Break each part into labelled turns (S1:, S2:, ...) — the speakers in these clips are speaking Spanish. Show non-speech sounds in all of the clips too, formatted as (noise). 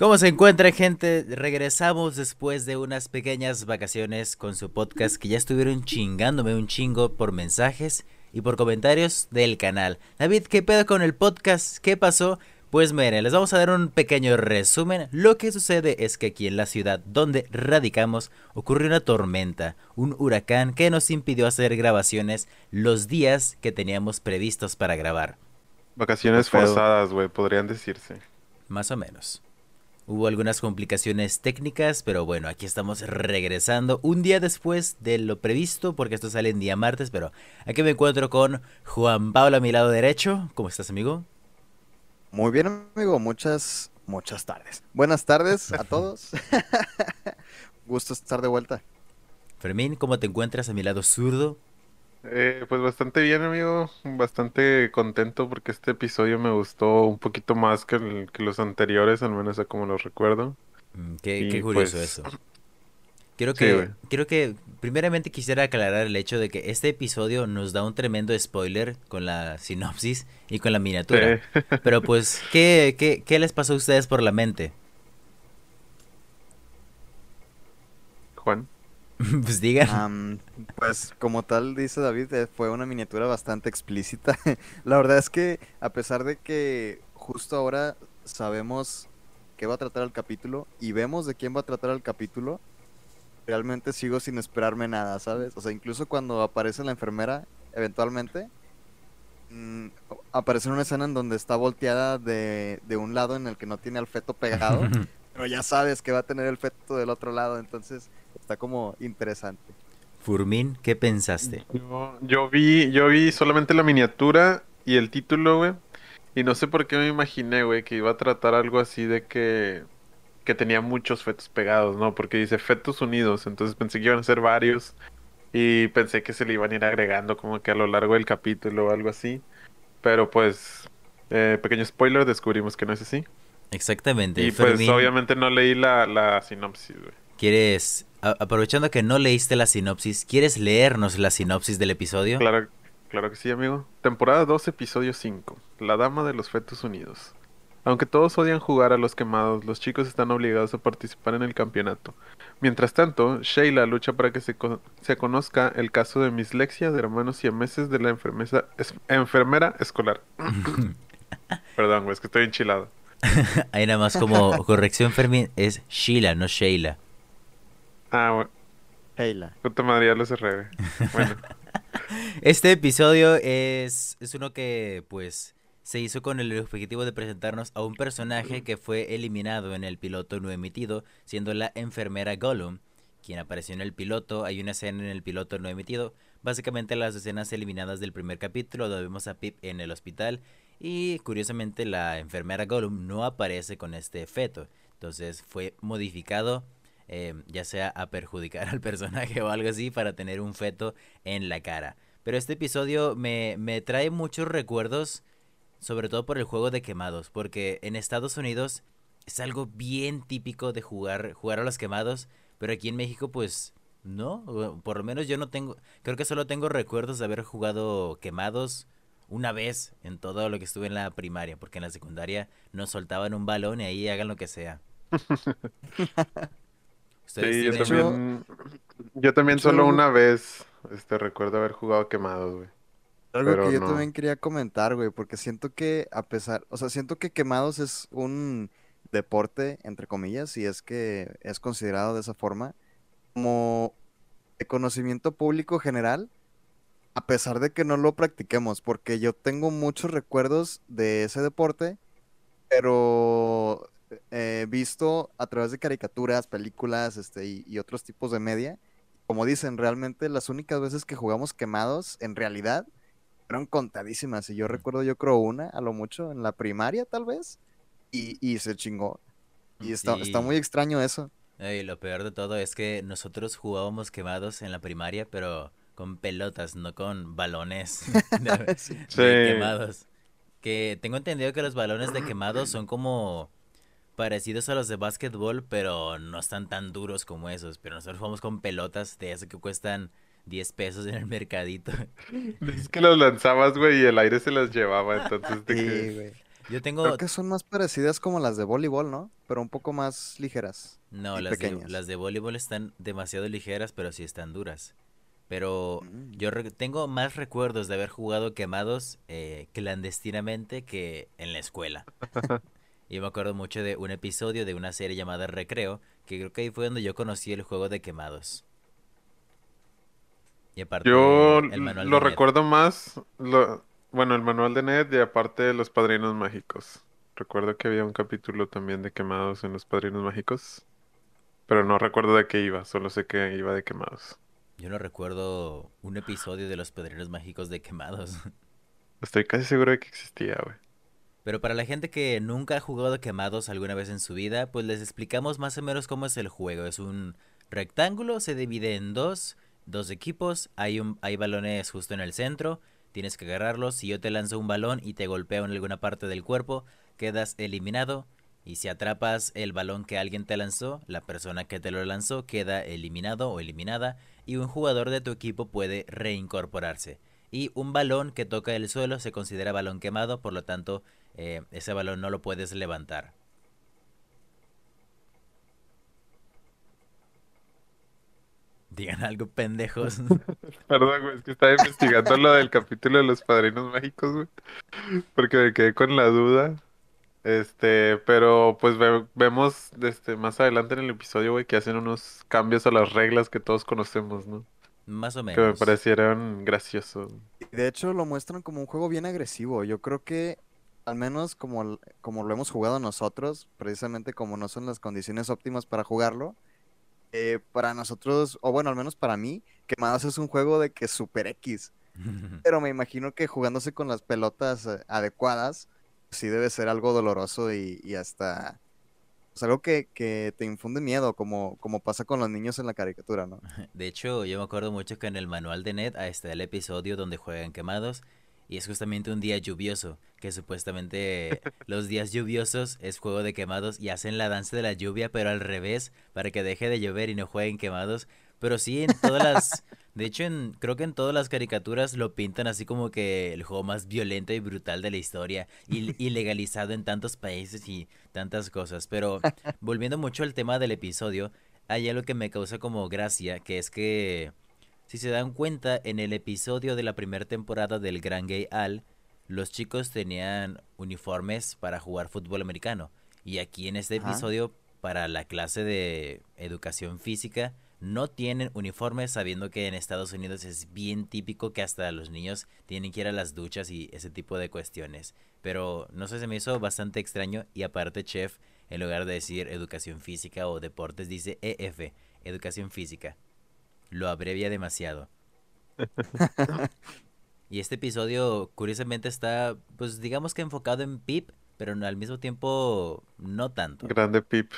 S1: ¿Cómo se encuentra gente? Regresamos después de unas pequeñas vacaciones con su podcast que ya estuvieron chingándome un chingo por mensajes y por comentarios del canal. David, ¿qué pedo con el podcast? ¿Qué pasó? Pues miren, les vamos a dar un pequeño resumen. Lo que sucede es que aquí en la ciudad donde radicamos ocurrió una tormenta, un huracán que nos impidió hacer grabaciones los días que teníamos previstos para grabar.
S2: Vacaciones forzadas, güey, podrían decirse.
S1: Más o menos. Hubo algunas complicaciones técnicas, pero bueno, aquí estamos regresando un día después de lo previsto, porque esto sale en día martes, pero aquí me encuentro con Juan Pablo a mi lado derecho. ¿Cómo estás, amigo?
S3: Muy bien, amigo. Muchas, muchas tardes. Buenas tardes a (laughs) todos. (laughs) Gusto estar de vuelta.
S1: Fermín, ¿cómo te encuentras a mi lado zurdo?
S2: Eh, pues bastante bien, amigo. Bastante contento porque este episodio me gustó un poquito más que, los anteriores, al menos a como los recuerdo.
S1: Mm, qué, curioso pues, eso. Quiero que, quiero que, primeramente quisiera aclarar el hecho de que este episodio nos da un tremendo spoiler con la sinopsis y con la miniatura. Pero pues, ¿qué, qué, ¿qué les pasó a ustedes por la mente?
S2: Juan. (laughs)
S1: pues digan.
S3: pues como tal dice David, eh, fue una miniatura bastante explícita. (laughs) La verdad es que a pesar de que justo ahora sabemos qué va a tratar el capítulo y vemos de quién va a tratar el capítulo, realmente sigo sin esperarme nada, ¿sabes? O sea, incluso cuando aparece la enfermera, eventualmente, mm, aparece una escena en donde está volteada de, de un lado en el que no tiene al feto pegado, (laughs) pero ya sabes que va a tener el feto del otro lado, entonces Está como interesante.
S1: Furmin, ¿qué pensaste?
S2: Yo, vi, yo vi solamente la miniatura y el título, güey. Y no sé por qué me imaginé, güey, que iba a tratar algo así de que, que tenía muchos fetos pegados, ¿no? Porque dice fetos unidos, entonces pensé que iban a ser varios. Y pensé que se le iban a ir agregando como que a lo largo del capítulo o algo así. Pero pues, eh, pequeño spoiler, descubrimos que no es así.
S1: Exactamente.
S2: Y pues obviamente no leí la, la sinopsis, güey.
S1: ¿Quieres aprovechando que no leíste la sinopsis, ¿quieres leernos la sinopsis del episodio?
S2: Claro, claro que sí, amigo. Temporada 2, episodio 5. La Dama de los Fetos Unidos. Aunque todos odian jugar a los quemados, los chicos están obligados a participar en el campeonato. Mientras tanto, Sheila lucha para que se, se conozca el caso de mislexia de hermanos y meses de la enfermera escolar. (laughs) Perdón, güey, es que estoy enchilado. (laughs)
S1: Ahí nada más como corrección, Fermín, es Sheila, no Sheila.
S2: Ah, bueno.
S3: Heila.
S2: Puta madre, lo cerré. Bueno. (laughs)
S1: este episodio es, es uno que, pues, se hizo con el objetivo de presentarnos a un personaje que fue eliminado en el piloto no emitido, siendo la enfermera Gollum, quien apareció en el piloto. Hay una escena en el piloto no emitido. Básicamente las escenas eliminadas del primer capítulo, donde vemos a Pip en el hospital. Y curiosamente la enfermera Gollum no aparece con este feto. Entonces fue modificado Em, ya sea a perjudicar (laughs) al personaje o algo así para tener un feto en la cara. Pero este episodio me, me trae muchos recuerdos, sobre todo por el juego de quemados, porque en Estados Unidos es algo bien típico de jugar, jugar a los quemados, pero aquí en México pues no, por lo menos yo no tengo, creo que solo tengo recuerdos de haber jugado quemados una vez en todo lo que estuve en la primaria, porque en la secundaria nos soltaban un balón y ahí hagan lo que sea. (laughs)
S2: Sí, yo también, yo también solo una vez este, recuerdo haber jugado quemados, güey.
S3: Algo que yo también quería comentar, güey, porque siento que a pesar, o sea, siento que quemados es un deporte, entre comillas, y es que es considerado de esa forma, como de conocimiento público general, a pesar de que no lo practiquemos, porque yo tengo muchos recuerdos de ese deporte, pero eh, visto a través de caricaturas, películas este, y, otros tipos de media. Como dicen, realmente las únicas veces que jugamos quemados, en realidad, fueron contadísimas. Y yo recuerdo, yo creo, una, a lo mucho, en la primaria tal vez, y, se chingó. Y está, está muy extraño eso.
S1: Y lo peor de todo es que nosotros jugábamos quemados en la primaria, pero con pelotas, no con balones (laughs) (laughs) quemados. Que tengo entendido que los balones de quemados son como parecidos a los de básquetbol, pero no están tan duros como esos. Pero nosotros jugamos con pelotas de esas que cuestan 10 pesos en el mercadito. (laughs)
S2: Es que los lanzabas, güey, y el aire se las llevaba, entonces...
S3: Yo tengo... Creo que son más parecidas como las de voleibol, ¿no? pero un poco más ligeras.
S1: No, las de, las de voleibol están demasiado ligeras, pero sí están duras. Pero mm. yo tengo más recuerdos de haber jugado quemados eh, clandestinamente que en la escuela. (laughs) y me acuerdo mucho de un episodio de una serie llamada Recreo, que creo que ahí fue donde yo conocí el juego de quemados.
S2: Y aparte, yo el manual lo recuerdo más, bueno, el manual de Ned y aparte los padrinos mágicos. Recuerdo que había un capítulo también de quemados en los padrinos mágicos. Pero no recuerdo de qué iba, solo sé que iba de quemados.
S1: Yo no recuerdo un episodio de los padrinos mágicos de quemados. (laughs)
S2: Estoy casi seguro de que existía, güey.
S1: Pero para la gente que nunca ha jugado quemados alguna vez en su vida, pues les explicamos más o menos cómo es el juego. Es un rectángulo, se divide en dos, dos equipos, hay, un, hay balones justo en el centro, tienes que agarrarlos. Si yo te lanzo un balón y te golpeo en alguna parte del cuerpo, quedas eliminado. Y si atrapas el balón que alguien te lanzó, la persona que te lo lanzó queda eliminado o eliminada y un jugador de tu equipo puede reincorporarse. Y un balón que toca el suelo se considera balón quemado, por lo tanto eh, ese balón no lo puedes levantar. (laughs) Digan algo, pendejos. (laughs)
S2: Perdón, güey, es que estaba investigando lo del capítulo de los padrinos mágicos, güey. Porque me quedé con la duda. Este, pero pues vemos este, más adelante en el episodio, güey, que hacen unos cambios a las reglas que todos conocemos, ¿no?
S1: Más o menos.
S2: Que me parecieron graciosos.
S3: De hecho, lo muestran como un juego bien agresivo. Yo creo que, al menos como, como lo hemos jugado nosotros, precisamente como no son las condiciones óptimas para jugarlo, eh, para nosotros, o bueno, al menos para mí, Quemados es un juego de que super X. (laughs) Pero me imagino que jugándose con las pelotas eh, adecuadas, sí debe ser algo doloroso y, hasta pues, algo que, te infunde miedo, como, como pasa con los niños en la caricatura, ¿no?
S1: De hecho, yo me acuerdo mucho que en el manual de Ned está el episodio donde juegan quemados y es justamente un día lluvioso, que supuestamente (laughs) los días lluviosos es juego de quemados y hacen la danza de la lluvia, pero al revés, para que deje de llover y no jueguen quemados. Pero sí, en todas las... (laughs) De hecho, en, creo que en todas las caricaturas lo pintan así como que el juego más violento y brutal de la historia, y, (laughs) ilegalizado en tantos países y tantas cosas. Pero volviendo mucho al tema del episodio, hay algo que me causa como gracia, que es que si se dan cuenta, en el episodio de la primera temporada del Gran Gay Al, los chicos tenían uniformes para jugar fútbol americano. Y aquí en este episodio, para la clase de educación física, no tienen uniformes sabiendo que en Estados Unidos es bien típico que hasta los niños tienen que ir a las duchas y ese tipo de cuestiones. Pero no sé, se me hizo bastante extraño y aparte Chef, en lugar de decir educación física o deportes, dice EF, educación física lo abrevia demasiado. (laughs) y este episodio, curiosamente, está, pues digamos que enfocado en Pip, pero al mismo tiempo no tanto.
S2: Grande Pip.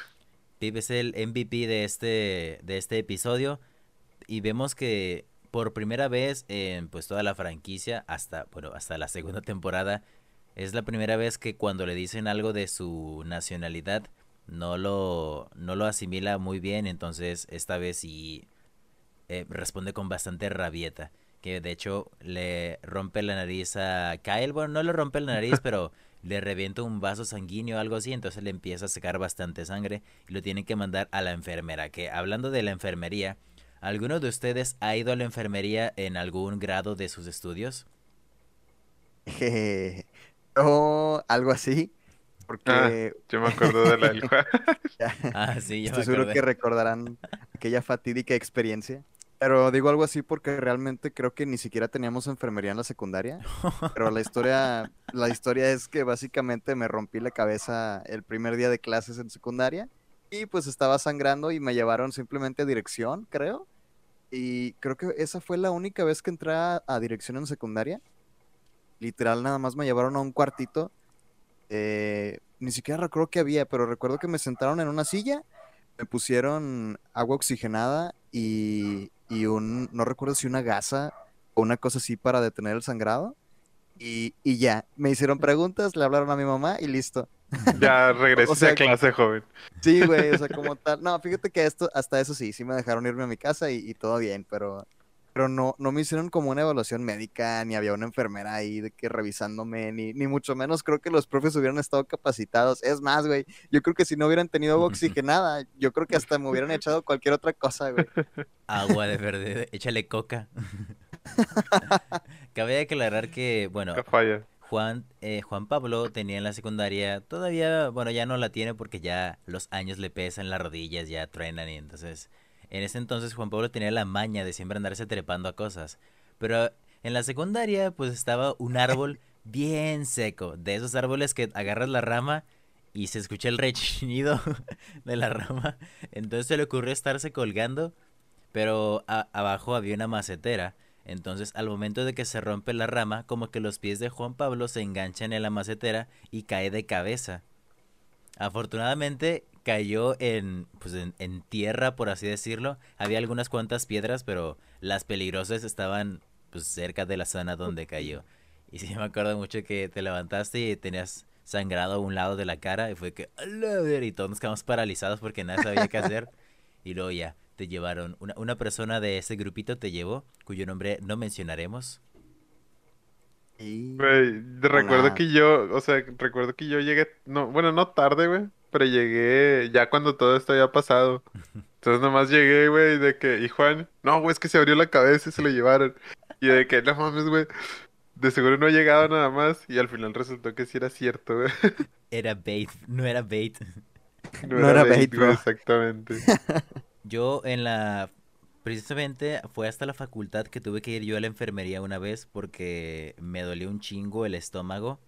S1: Pip es el MVP de este, de este episodio. Y vemos que por primera vez en pues toda la franquicia, hasta, bueno, hasta la segunda temporada, es la primera vez que cuando le dicen algo de su nacionalidad, no lo, no lo asimila muy bien. Entonces, esta vez sí eh, responde con bastante rabieta. Que de hecho le rompe la nariz a Kyle. Bueno, no le rompe la nariz, (laughs) pero le revienta un vaso sanguíneo o algo así. Entonces le empieza a sacar bastante sangre y lo tienen que mandar a la enfermera. Que hablando de la enfermería, ¿alguno de ustedes ha ido a la enfermería en algún grado de sus estudios? (laughs)
S3: o algo así. Porque.
S2: Ah, yo me acuerdo de la del (laughs)
S1: Ah, sí,
S3: Estoy seguro que recordarán aquella fatídica experiencia. Pero digo algo así porque realmente creo que ni siquiera teníamos enfermería en la secundaria. Pero la historia, (laughs) la historia es que básicamente me rompí la cabeza el primer día de clases en secundaria. Y pues estaba sangrando y me llevaron simplemente a dirección, creo. Y creo que esa fue la única vez que entré a, dirección en secundaria. Literal, nada más me llevaron a un cuartito. Eh, ni siquiera recuerdo qué había, pero recuerdo que me sentaron en una silla, me pusieron agua oxigenada y, y un, no recuerdo si una gasa o una cosa así para detener el sangrado. Y, y ya, me hicieron preguntas, le hablaron a mi mamá y listo.
S2: Ya (laughs) regresé a clase, joven.
S3: Sí, güey, o sea, como (laughs) tal. No, fíjate que esto, hasta eso sí, sí me dejaron irme a mi casa y, todo bien, pero pero no, no me hicieron como una evaluación médica, ni había una enfermera ahí de que revisándome, ni, ni mucho menos creo que los profes hubieran estado capacitados. Es más, güey, yo creo que si no hubieran tenido agua (laughs) oxigenada, yo creo que hasta me hubieran echado cualquier otra cosa, güey. (laughs)
S1: Agua de verde, échale coca. (laughs) Cabe aclarar que, bueno, Juan, eh, Juan Pablo tenía en la secundaria, todavía, bueno, ya no la tiene porque ya los años le pesan las rodillas, ya truenan y entonces en ese entonces Juan Pablo tenía la maña de siempre andarse trepando a cosas. Pero en la secundaria pues estaba un árbol (laughs) bien seco. De esos árboles que agarras la rama y se escucha el rechinido (laughs) de la rama. Entonces se le ocurrió estarse colgando. Pero abajo había una macetera. Entonces al momento de que se rompe la rama, como que los pies de Juan Pablo se enganchan en la macetera y cae de cabeza. Afortunadamente cayó en, pues en, tierra, por así decirlo. Había algunas cuantas piedras, pero las peligrosas estaban pues, cerca de la zona donde cayó. Y sí (laughs) me acuerdo mucho que te levantaste y tenías sangrado a un lado de la cara y fue que, y todos nos quedamos paralizados porque nada sabía qué hacer. (laughs) Y luego ya, te llevaron, una, una persona de ese grupito te llevó, cuyo nombre no mencionaremos.
S2: Güey, recuerdo que yo, o sea, recuerdo que yo llegué, no, bueno, no tarde, güey, pero llegué ya cuando todo esto había pasado. Entonces nomás llegué, güey, de que, y Juan, no, güey, es que se abrió la cabeza y se lo llevaron. Y de que, no mames, güey, de seguro no ha llegado nada más. Y al final resultó que sí era cierto, güey.
S1: Era bait, no era bait.
S3: No, era, bait, güey,
S2: exactamente.
S1: Yo en la Precisamente fue hasta la facultad que tuve que ir yo a la enfermería una vez porque me dolió un chingo el estómago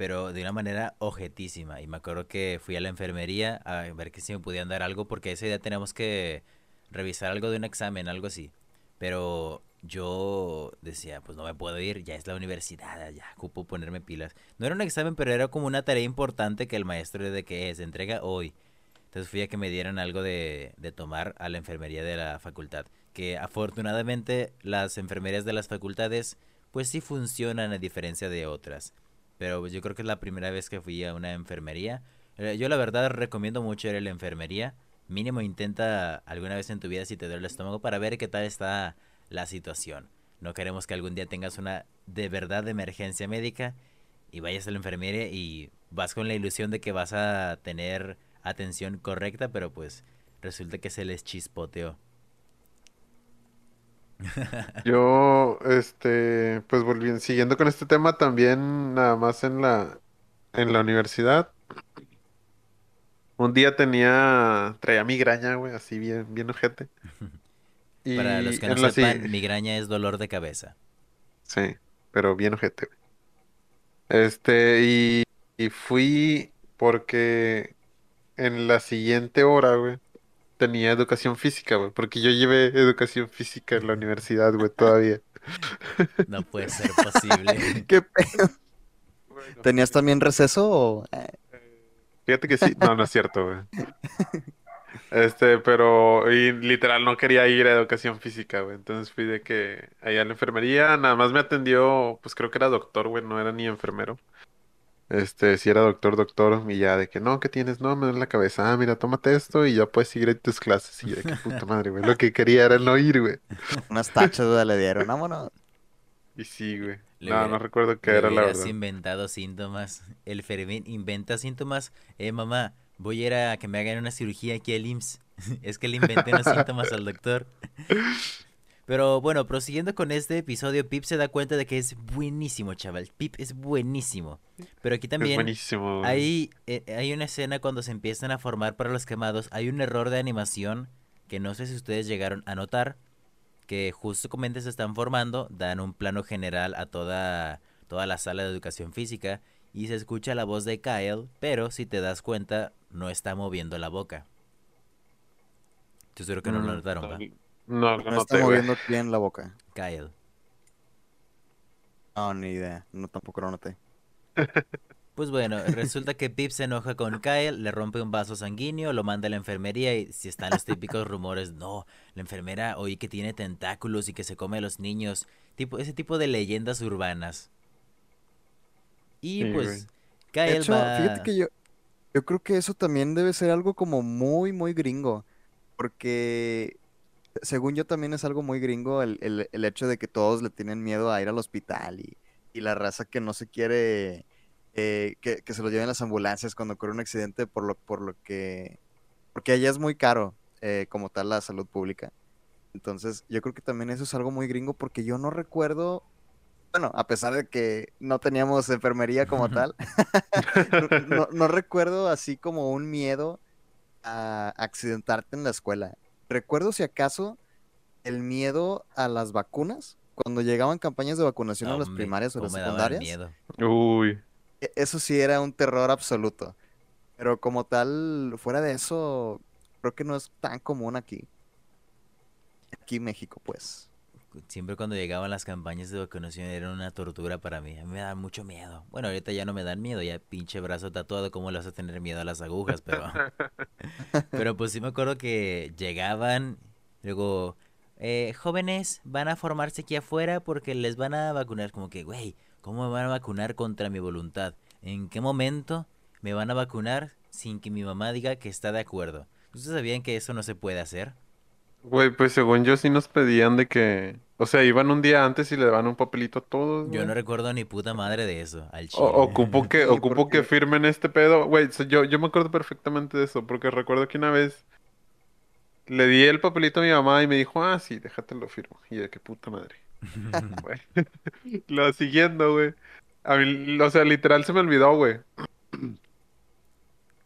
S1: pero de una manera objetísima. Y me acuerdo que fui a la enfermería a ver que si me podían dar algo, porque ese día teníamos que revisar algo de un examen, algo así. Pero yo decía, pues no me puedo ir, ya es la universidad, ya ocupo ponerme pilas. No era un examen, pero era como una tarea importante que el maestro de que es, entrega hoy. Entonces fui a que me dieran algo de, de tomar a la enfermería de la facultad. Que afortunadamente las enfermerías de las facultades pues sí funcionan a diferencia de otras pero yo creo que es la primera vez que fui a una enfermería. Eh, yo la verdad recomiendo mucho ir a la enfermería. Mínimo intenta alguna vez en tu vida si te duele el estómago para ver qué tal está la situación. No queremos que algún día tengas una de verdad emergencia médica y vayas a la enfermería y vas con la ilusión de que vas a tener atención correcta, pero pues resulta que se les chispoteó.
S2: Yo, este, pues volviendo, siguiendo con este tema también, nada más en la, en la universidad. Un día tenía, traía migraña, güey, así bien, bien ojete.
S1: Y (laughs) Para los que no sepan, migraña es dolor de cabeza.
S2: Sí, pero bien ojete, Este, y, y fui porque en la siguiente hora, güey, tenía educación física, güey, porque yo llevé educación física en la universidad, güey, todavía.
S1: No puede ser posible. (laughs)
S3: ¿Qué pedo? ¿Tenías también receso o...?
S2: Fíjate que sí, no, no es cierto, güey. (laughs) Este, pero, y literal no quería ir a educación física, güey. Entonces fui de que allá a la enfermería, nada más me atendió, pues creo que era doctor, güey, no era ni enfermero. Este, si era doctor, doctor, y ya de que no, ¿qué tienes? No, me duele la cabeza. Ah, mira, tómate esto y ya puedes seguir en tus clases. Y yo de que puta madre, güey. Lo que quería era no ir, güey. (laughs)
S3: Unas tachas, le dieron, vámonos.
S2: Y sí, güey. no, no recuerdo qué era la verdad.
S1: inventado síntomas. El Fermín inventa síntomas. Eh, mamá, voy a ir a que me hagan una cirugía aquí al IMSS. (laughs) es que le inventé unos síntomas al doctor. (laughs) Pero bueno, prosiguiendo con este episodio, Pip se da cuenta de que es buenísimo, chaval. Pip es buenísimo. Pero aquí también hay, eh, hay una escena cuando se empiezan a formar para los quemados. Hay un error de animación que no sé si ustedes llegaron a notar. Que justo como se están formando, dan un plano general a toda, toda la sala de educación física. Y se escucha la voz de Kyle, pero si te das cuenta, no está moviendo la boca. Yo seguro que no lo mm, notaron, ¿va?
S2: No, no,
S3: no está moviendo bien la boca.
S1: Kyle.
S3: No, ni idea. No, tampoco lo noté. (laughs)
S1: Pues bueno, resulta que Pip se enoja con Kyle, le rompe un vaso sanguíneo, lo manda a la enfermería y si están los típicos rumores, no, la enfermera oí que tiene tentáculos y que se come a los niños, tipo ese tipo de leyendas urbanas. Y pues Kyle va...
S3: Fíjate que yo, yo creo que eso también debe ser algo como muy, muy gringo, porque según yo también es algo muy gringo el, el, el, hecho de que todos le tienen miedo a ir al hospital y, y la raza que no se quiere eh, que, que, se lo lleven las ambulancias cuando ocurre un accidente por lo, por lo que... Porque allá es muy caro eh, como tal la salud pública. Entonces yo creo que también eso es algo muy gringo porque yo no recuerdo bueno, a pesar de que no teníamos enfermería como tal, (laughs) no, no, recuerdo así como un miedo a accidentarte en la escuela. Recuerdo si acaso el miedo a las vacunas, cuando llegaban campañas de vacunación a las primarias o las secundarias. Miedo. Uy. E, eso sí era un terror absoluto. Pero como tal, fuera de eso, creo que no es tan común aquí. Aquí en México, pues.
S1: Siempre cuando llegaban las campañas de vacunación era una tortura para mí. A mí me da mucho miedo. Bueno, ahorita ya no me dan miedo, ya pinche brazo tatuado, ¿cómo le vas a tener miedo a las agujas? Pero, (laughs) pero pues sí me acuerdo que llegaban, luego, eh, jóvenes van a formarse aquí afuera porque les van a vacunar. Como que, güey, ¿cómo me van a vacunar contra mi voluntad? ¿En qué momento me van a vacunar sin que mi mamá diga que está de acuerdo? ¿Ustedes sabían que eso no se puede hacer?
S2: Güey, pues según yo sí nos pedían de que... O sea, iban un día antes y le daban un papelito a todos.
S1: Yo no recuerdo ni puta madre de eso, al
S2: chile. ocupo (laughs) que, ocupo que firmen este pedo. Güey, yo, yo me acuerdo perfectamente de eso, porque recuerdo que una vez le di el papelito a mi mamá y me dijo, ah, sí, déjate lo firmo. Y de qué puta madre. (laughs) (laughs) lo siguiendo, güey. A mí, o sea, literal se me olvidó, güey.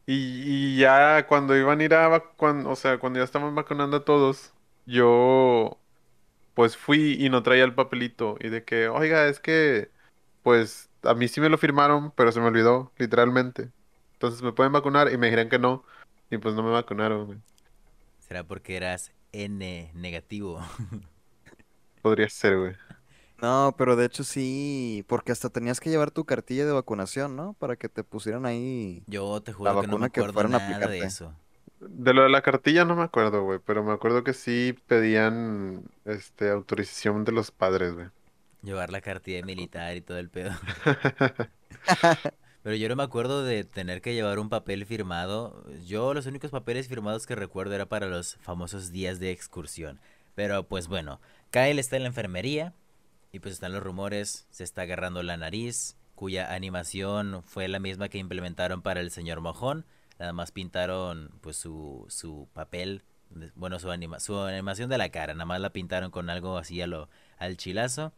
S2: Y, ya cuando iban a ir a vacunar, o sea, cuando ya estaban vacunando a todos, yo pues fui y no traía el papelito. Y de que, oiga, es que, pues, a mí sí me lo firmaron, pero se me olvidó, literalmente. Entonces me pueden vacunar y me dijeron que no. Y pues no me vacunaron,
S1: ¿Será porque eras N negativo? (laughs)
S2: Podría ser, güey.
S3: No, pero de hecho sí, porque hasta tenías que llevar tu cartilla de vacunación, ¿no? Para que te pusieran ahí
S1: Yo te juro que no me acuerdo nada de eso.
S2: De lo de la cartilla no me acuerdo, güey, pero me acuerdo que sí pedían este autorización de los padres, güey.
S1: Llevar la cartilla (laughs) militar y todo el pedo. (laughs) (laughs) Pero yo no me acuerdo de tener que llevar un papel firmado. Yo los únicos papeles firmados que recuerdo era para los famosos días de excursión. Pero pues bueno, Kyle está en la enfermería, y pues están los rumores, se está agarrando la nariz, cuya animación fue la misma que implementaron para el señor Mojón. Nada más pintaron pues su, su papel, bueno, su, anima, su animación de la cara, nada más la pintaron con algo así a lo, al chilazo.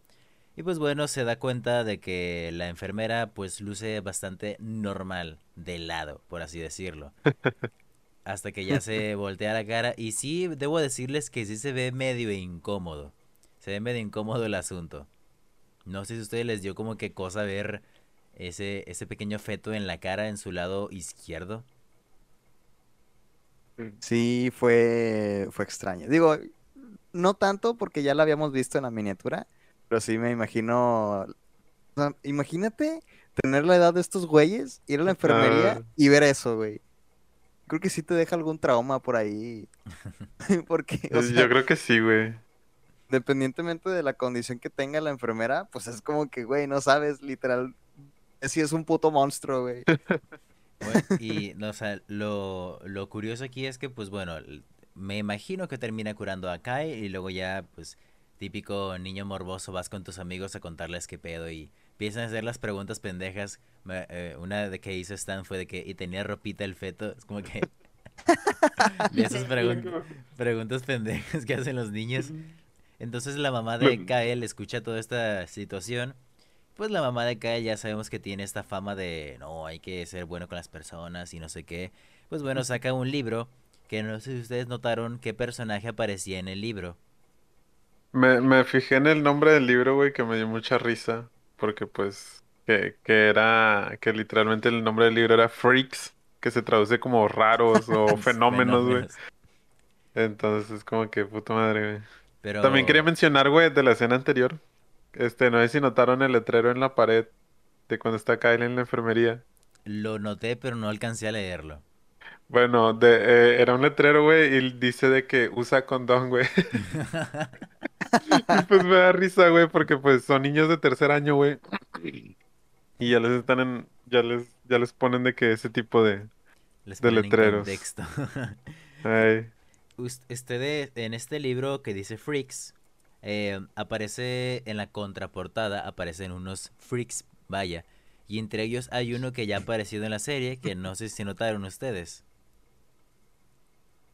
S1: Y pues bueno, se da cuenta de que la enfermera pues luce bastante normal de lado, por así decirlo. (laughs) Hasta que ya se voltea la cara y sí, debo decirles que sí se ve medio incómodo. Se ve medio incómodo el asunto. No sé si a ustedes les dio como que cosa ver ese, ese pequeño feto en la cara en su lado izquierdo.
S3: Sí, fue, fue extraño. Digo, no tanto porque ya lo habíamos visto en la miniatura, pero sí me imagino. imagínate tener la edad de estos güeyes, ir a la enfermería ah. y ver eso, güey. Creo que sí te deja algún trauma por ahí. (laughs) (laughs) porque,
S2: Yo creo que sí, güey
S3: dependientemente de la condición que tenga la enfermera, pues es como que, güey, no sabes, literal, si es un puto monstruo, güey. (laughs)
S1: y, no, o sea, lo, lo curioso aquí es que, pues bueno, me imagino que termina curando a Kai y luego ya, pues, típico niño morboso, vas con tus amigos a contarles qué pedo y empiezan a hacer las preguntas pendejas. Eh, una de que hizo Stan fue de que, y tenía ropita el feto, es como que... (laughs) de esas preguntas pendejas que hacen los niños. Entonces la mamá de Kael escucha toda esta situación. Pues la mamá de Kael ya sabemos que tiene esta fama de no, hay que ser bueno con las personas y no sé qué. Pues bueno, saca un libro que no sé si ustedes notaron qué personaje aparecía en el libro.
S2: Me, me fijé en el nombre del libro, güey, que me dio mucha risa. Porque pues, que, que era, que literalmente el nombre del libro era Freaks, que se traduce como raros o (laughs) fenómenos, güey. Entonces es como que puta madre, güey. También quería mencionar, güey, de la escena anterior. Este, no sé si notaron el letrero en la pared de cuando está Kyle en la enfermería.
S1: Lo noté, pero no alcancé a leerlo.
S2: Bueno, de, eh, era un letrero, güey, y dice de que usa condón, güey. (laughs) y pues me da risa, güey, porque pues son niños de tercer año, güey. Y ya les están en, ya les, ya les ponen de que ese tipo de, de letreros. (laughs)
S1: Ay. Ustedes en este libro que dice Freaks, eh, aparece en la contraportada, aparecen unos Freaks, vaya. Y entre ellos hay uno que ya ha aparecido en la serie, que no sé si notaron ustedes.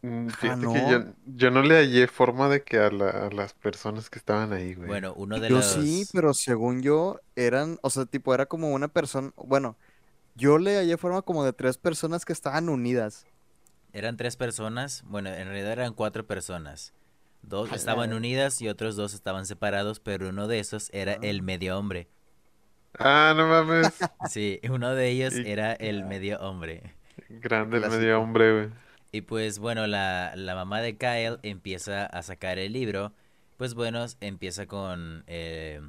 S2: Mm, ah, fíjate que yo, no le hallé forma de que a, las personas que estaban ahí, güey.
S1: Bueno, uno de
S3: Yo sí, pero según yo eran, o sea, tipo era como una persona, bueno, yo le hallé forma como de tres personas que estaban unidas.
S1: Eran tres personas, bueno, en realidad eran cuatro personas. Dos estaban unidas y otros dos estaban separados, pero uno de esos era el ah. medio hombre.
S2: Ah, no mames. (laughs)
S1: Sí, uno de ellos era el medio hombre.
S2: Grande el medio hombre, güey.
S1: Y pues bueno, la, la, mamá de Kyle empieza a sacar el libro. Pues bueno, empieza con... Eh,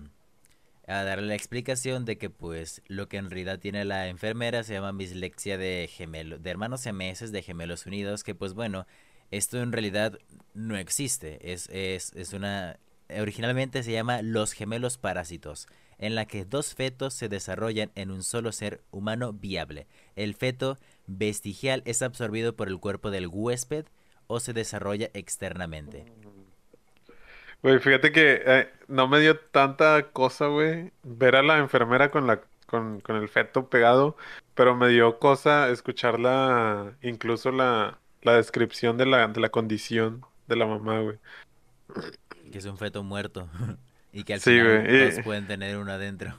S1: a darle la explicación de que pues lo que en realidad tiene la enfermera se llama mislexia de gemelos, de hermanos siameses de gemelos unidos, que pues bueno, esto en realidad no existe, es, es, es una, originalmente se llama los gemelos parásitos, en la que dos fetos se desarrollan en un solo ser humano viable. El feto vestigial es absorbido por el cuerpo del huésped o se desarrolla externamente.
S2: Güey, fíjate que eh, no me dio tanta cosa, güey, ver a la enfermera con la con, con el feto pegado, pero me dio cosa escucharla, incluso la, la descripción de la, de la condición de la mamá, güey.
S1: Que es un feto muerto (laughs) y que al final todos pueden tener uno adentro.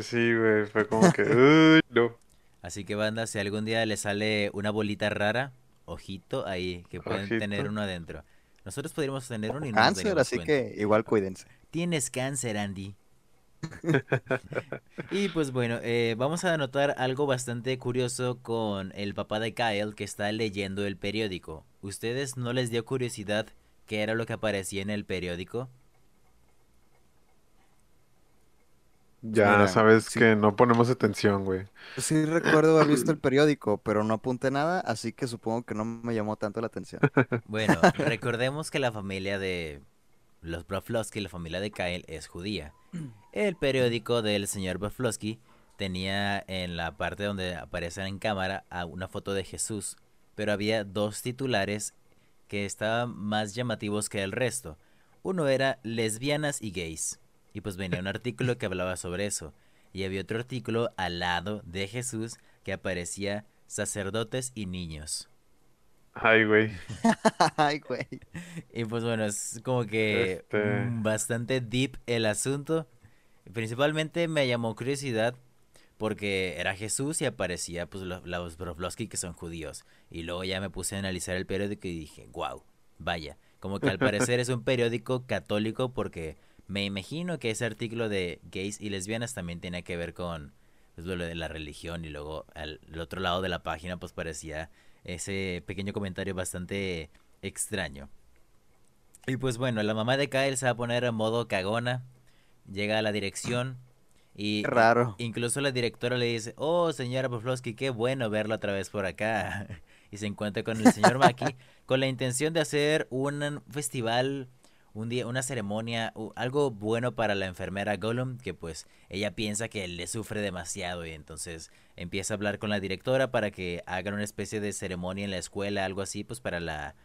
S2: Sí, güey, fue como que, uy, no.
S1: Así que banda, si algún día le sale una bolita rara, ojito ahí, que pueden tener uno adentro. Nosotros podríamos tener no
S3: Cáncer, así que igual cuídense.
S1: Tienes cáncer, Andy. (laughs) y pues bueno, eh, vamos a anotar algo bastante curioso con el papá de Kyle que está leyendo el periódico. ¿Ustedes no les dio curiosidad qué era lo que aparecía en el periódico?
S2: Ya sabes que no ponemos atención, güey.
S3: Sí recuerdo haber visto el periódico, pero no apunté nada, así que supongo que no me llamó tanto la atención. (laughs)
S1: Bueno, recordemos que la familia de los Broflovsky, la familia de Kyle, es judía. El periódico del señor Broflovsky tenía en la parte donde aparecen en cámara una foto de Jesús, pero había dos titulares que estaban más llamativos que el resto. Uno era lesbianas y gays. Y pues venía un artículo que hablaba sobre eso. Y había otro artículo al lado de Jesús que aparecía sacerdotes y niños.
S2: Ay, güey. (laughs)
S3: Ay, güey.
S1: Y pues bueno, es como que este bastante deep el asunto. Principalmente me llamó curiosidad porque era Jesús y aparecía pues los, los que son judíos. Y luego ya me puse a analizar el periódico y dije, wow, vaya. Como que al (laughs) parecer es un periódico católico porque me imagino que ese artículo de gays y lesbianas también tiene que ver con pues, lo de la religión y luego al, otro lado de la página pues parecía ese pequeño comentario bastante extraño. Y pues bueno, la mamá de Kyle se va a poner en modo cagona, llega a la dirección y
S3: raro.
S1: incluso la directora le dice, oh señora Poflowski, qué bueno verla otra vez por acá. (laughs) y se encuentra con el señor Maki (laughs) con la intención de hacer un festival un día, una ceremonia, algo bueno para la enfermera Gollum, que pues ella piensa que le sufre demasiado y entonces empieza a hablar con la directora para que hagan una especie de ceremonia en la escuela, algo así, pues para la,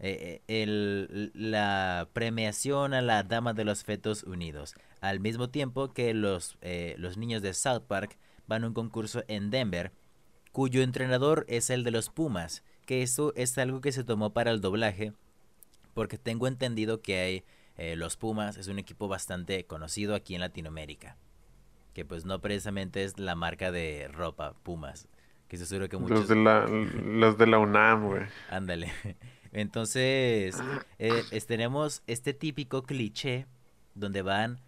S1: eh, eh, el, la premiación a la Dama de los Fetos Unidos. Al mismo tiempo que los, eh, los niños de South Park van a un concurso en Denver, cuyo entrenador es el de los Pumas, que eso es algo que se tomó para el doblaje porque tengo entendido que hay eh, los Pumas es un equipo bastante conocido aquí en Latinoamérica. Que pues no precisamente es la marca de ropa Pumas. Que seguro que muchos...
S2: Los de la, (laughs) los de la UNAM, güey.
S1: Ándale. (laughs) Entonces, eh, tenemos este típico cliché donde van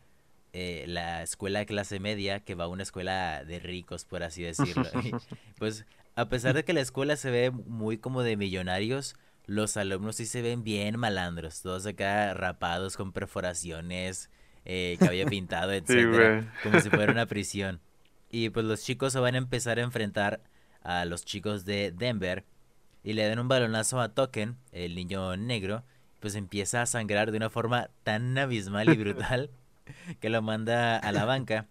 S1: eh, la escuela clase media, que va a una escuela de ricos, por así decirlo. (laughs) pues, a pesar de que la escuela se ve muy como de millonarios, los alumnos sí se ven bien malandros, todos acá rapados con perforaciones, eh, cabello pintado, (laughs) etcétera, como si fuera una (laughs) prisión. Y pues los chicos se van a empezar a enfrentar a los chicos de Denver y le dan un balonazo a Token, el niño negro, pues empieza a sangrar de una forma tan abismal y brutal (laughs) que lo manda a la banca.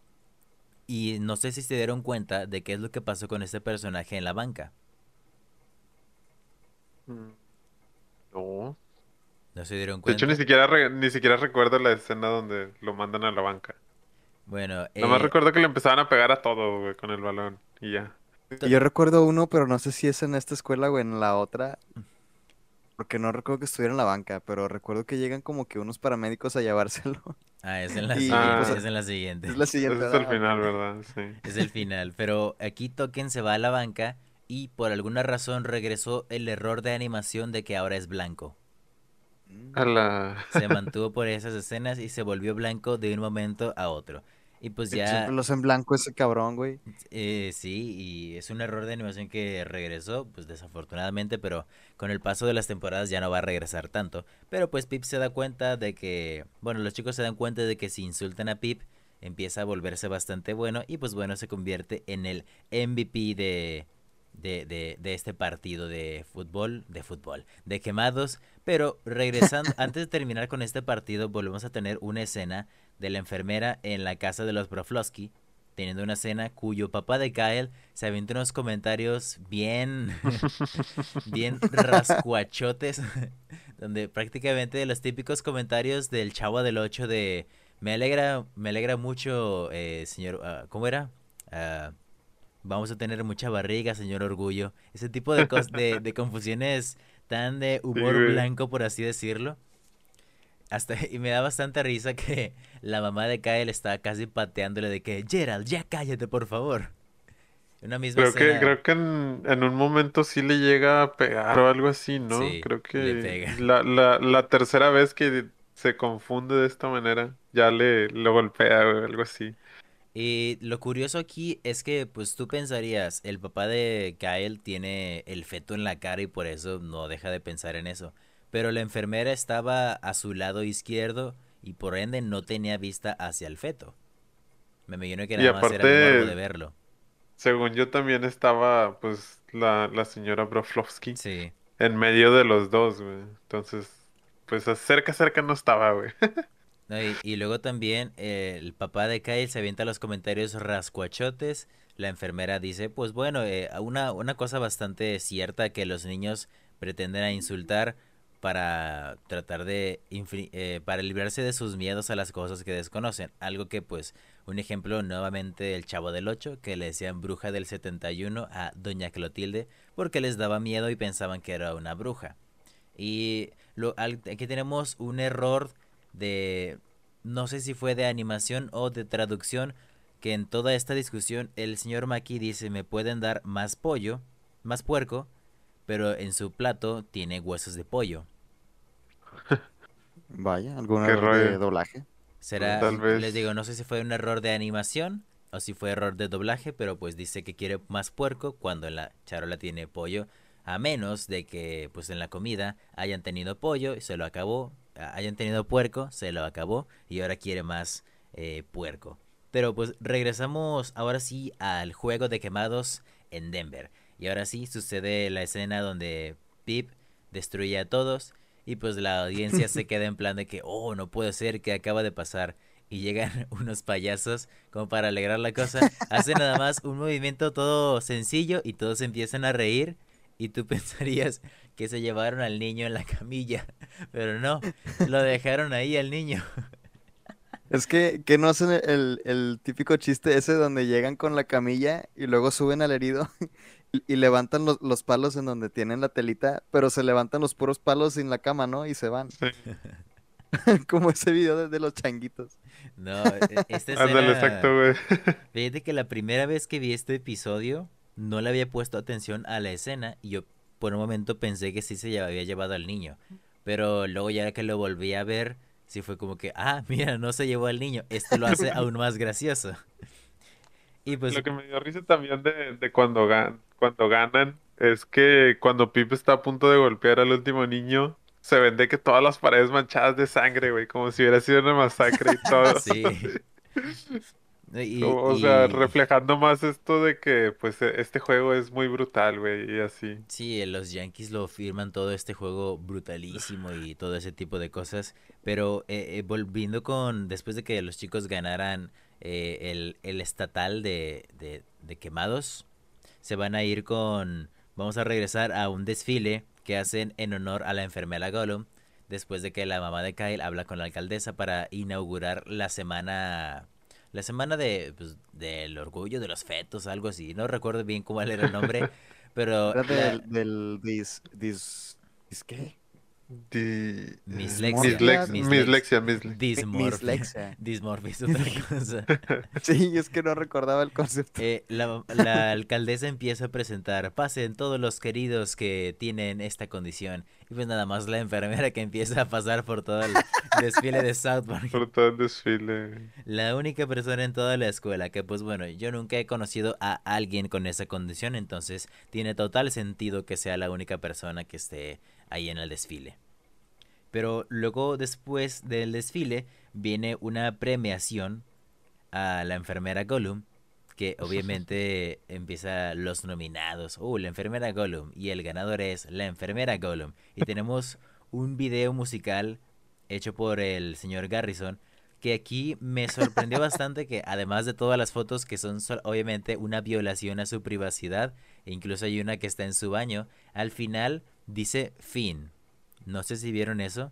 S1: Y no sé si se dieron cuenta de qué es lo que pasó con este personaje en la banca.
S2: Mm. No.
S1: No se dieron cuenta.
S2: De hecho, ni siquiera, ni siquiera recuerdo la escena donde lo mandan a la banca.
S1: Bueno,
S2: eh... Nomás recuerdo que le empezaban a pegar a todo, güey, con el balón. Y ya.
S3: Yo recuerdo uno, pero no sé si es en esta escuela o en la otra. Porque no recuerdo que estuviera en la banca, pero recuerdo que llegan como que unos paramédicos a llevárselo.
S1: Ah, es en la, siguiente, es en la siguiente.
S3: Es la siguiente.
S2: Es el final, ¿verdad? Sí.
S1: Es el final. Pero aquí Token se va a la banca y por alguna razón regresó el error de animación de que ahora es blanco. Se (laughs) mantuvo por esas escenas y se volvió blanco de un momento a otro. Y pues ya...
S3: Siempre los en blanco ese cabrón, güey.
S1: Eh, sí, y es un error de animación que regresó, pues desafortunadamente, pero con el paso de las temporadas ya no va a regresar tanto. Pero pues Pip se da cuenta de que, bueno, los chicos se dan cuenta de que si insultan a Pip, empieza a volverse bastante bueno y pues bueno, se convierte en el MVP de, de, de, de, este partido de fútbol, de fútbol, de quemados. Pero regresando, (laughs) antes de terminar con este partido, volvemos a tener una escena de la enfermera en la casa de los Broflovsky, teniendo una cena cuyo papá de Kyle se avienta unos comentarios bien, (laughs) bien rascuachotes, (laughs) donde prácticamente los típicos comentarios del chavo del 8 de me alegra, me alegra mucho, eh, señor, uh, ¿cómo era? Uh, vamos a tener mucha barriga, señor Orgullo. Ese tipo de, cosas, de, de confusiones tan de humor sí, blanco, por así decirlo. Hasta, y me da bastante risa que la mamá de Kyle estaba casi pateándole de que, Gerald, ya cállate, por favor. Una misma
S2: creo
S1: escena...
S2: que Creo que en, en, un momento sí le llega a pegar o algo así, ¿no?
S1: Sí,
S2: creo que
S1: le pega.
S2: La, la, la tercera vez que se confunde de esta manera, ya le lo golpea o algo así.
S1: Y lo curioso aquí es que, pues tú pensarías, el papá de Kyle tiene el feto en la cara y por eso no deja de pensar en eso. Pero la enfermera estaba a su lado izquierdo y por ende no tenía vista hacia el feto. Me imagino que nada
S2: y
S1: más era el de verlo.
S2: Según yo también estaba, pues, la, la señora Broflovsky
S1: Sí.
S2: en medio de los dos, güey. Entonces, pues, cerca, cerca no estaba, güey. (laughs)
S1: Y, luego también eh, el papá de Kyle se avienta los comentarios rascuachotes. La enfermera dice, pues bueno, eh, una, una cosa bastante cierta que los niños pretenden a insultar para tratar de eh, para librarse de sus miedos a las cosas que desconocen. Algo que pues un ejemplo nuevamente el chavo del 8 que le decían bruja del 71 a doña Clotilde porque les daba miedo y pensaban que era una bruja. Y lo, aquí tenemos un error de no sé si fue de animación o de traducción que en toda esta discusión el señor Maki dice me pueden dar más pollo, más puerco, pero en su plato tiene huesos de pollo. (laughs)
S3: Vaya, algún error de doblaje.
S1: Será, Tal vez. les digo, no sé si fue un error de animación o si fue error de doblaje, pero pues dice que quiere más puerco cuando en la charola tiene pollo, a menos de que pues en la comida hayan tenido pollo y se lo acabó, hayan tenido puerco, se lo acabó y ahora quiere más eh, puerco. Pero pues regresamos ahora sí al juego de quemados en Denver. Y ahora sí sucede la escena donde Pip destruye a todos y pues la audiencia se (laughs) queda en plan de que, oh, no puede ser que acaba de pasar. Y llegan (laughs) unos payasos como para alegrar la cosa. Hacen nada más un movimiento todo sencillo y todos empiezan a reír. Y tú (laughs) pensarías que se llevaron al niño en la camilla. (laughs) Pero no, lo dejaron ahí al niño.
S3: Es que, que no hacen el, el, típico chiste ese donde llegan con la camilla y luego suben al herido (laughs) y, y levantan los, los, palos en donde tienen la telita, pero se levantan los puros palos sin la cama, ¿no? Y se van. Sí. (laughs) Como ese video de, de, los changuitos.
S1: No, este es.
S2: exacto, güey.
S1: Fíjate que la primera vez que vi este episodio no le había puesto atención a la escena y yo por un momento pensé que sí se había llevado al niño. Pero luego ya que lo volví a ver sí fue como que, ah, (laughs) mira, no se llevó al niño. Esto lo hace (laughs) aún más gracioso. (laughs)
S2: Y pues... Lo que me dio risa también de, de cuando, gan cuando ganan es que cuando Pip está a punto de golpear al último niño, se vende que todas las paredes manchadas de sangre, güey, como si hubiera sido una masacre y todo.
S1: sí. Y,
S2: o
S1: y...
S2: sea, reflejando más esto de que pues este juego es muy brutal, güey, y así.
S1: Sí, los Yankees lo firman todo este juego brutalísimo y todo ese tipo de cosas, pero eh, eh, volviendo con, después de que los chicos ganaran eh, el, el, estatal de, de, de, quemados, se van a ir con, vamos a regresar a un desfile que hacen en honor a la enfermera Gollum, después de que la mamá de Kyle habla con la alcaldesa para inaugurar la semana la semana de pues, del orgullo de los fetos, algo así. No recuerdo bien cuál era el nombre, (laughs) pero
S3: del, del dis, dis, dis, ¿qué?
S1: Mislexia.
S2: Mislexia.
S1: Dismorfia. (laughs) Dismorfia es (laughs) otra cosa.
S3: Sí, es que no recordaba el concepto.
S1: Eh, la, la, alcaldesa empieza a presentar, pasen todos los queridos que tienen esta condición. Y pues nada más la enfermera que empieza a pasar por todo el desfile de South Park.
S2: Por todo el desfile.
S1: La única persona en toda la escuela que pues bueno, yo nunca he conocido a alguien con esa condición, entonces tiene total sentido que sea la única persona que esté ahí en el desfile. Pero luego después del desfile viene una premiación a la enfermera Gollum, que (laughs) obviamente empieza los nominados. Uh, la enfermera Gollum. Y el ganador es la enfermera Gollum. Y (laughs) tenemos un video musical hecho por el señor Garrison. Que aquí me sorprendió bastante que además de todas las fotos que son obviamente una violación a su privacidad, e incluso hay una que está en su baño, al final dice fin. No sé si vieron eso.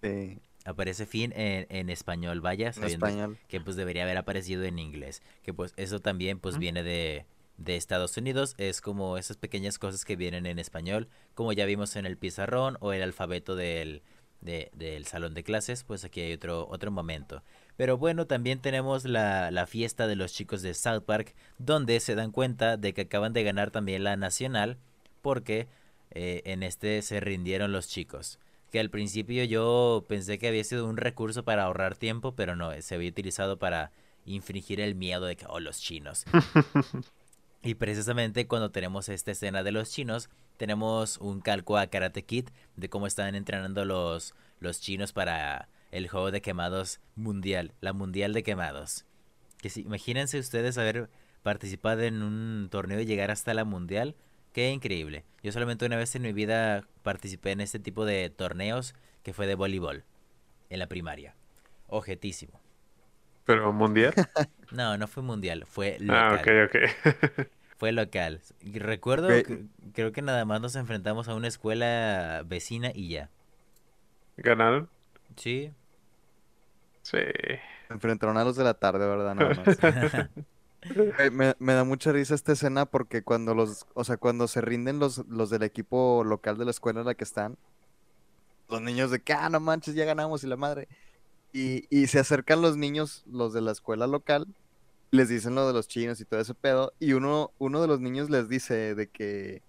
S3: Sí.
S1: Aparece fin en, español, vaya, sabiendo que pues debería haber aparecido en inglés. Que pues eso también pues viene de, de Estados Unidos. Es como esas pequeñas cosas que vienen en español, como ya vimos en el pizarrón o el alfabeto del, del salón de clases, pues aquí hay otro, otro momento. Pero bueno, también tenemos la, la, fiesta de los chicos de South Park, donde se dan cuenta de que acaban de ganar también la nacional, porque eh, en este se rindieron los chicos. Que al principio yo pensé que había sido un recurso para ahorrar tiempo, pero no, se había utilizado para infringir el miedo de que, oh, los chinos. (laughs) y precisamente cuando tenemos esta escena de los chinos, tenemos un calco a Karate Kid de cómo están entrenando los, los chinos para el juego de quemados mundial, la mundial de quemados. Que si, imagínense ustedes haber participado en un torneo y llegar hasta la mundial. Qué increíble. Yo solamente una vez en mi vida participé en este tipo de torneos que fue de voleibol en la primaria. Objetísimo.
S2: ¿Pero mundial? (laughs)
S1: No, no fue mundial, fue
S2: ah,
S1: local.
S2: Ah, ok, ok. (laughs)
S1: fue local. Y recuerdo, creo que nada más nos enfrentamos a una escuela vecina y ya.
S2: ¿Ganaron?
S1: Sí.
S2: Sí.
S3: Enfrentaron a los de la tarde, ¿verdad? Nada más. (laughs) (laughs) Me, me, da mucha risa esta escena porque cuando los, o sea, cuando se rinden los, los del equipo local de la escuela en la que están, los niños de que, ah, no manches, ya ganamos y la madre. Y, y se acercan los niños, los de la escuela local, les dicen lo de los chinos y todo ese pedo, y uno, uno de los niños les dice de que,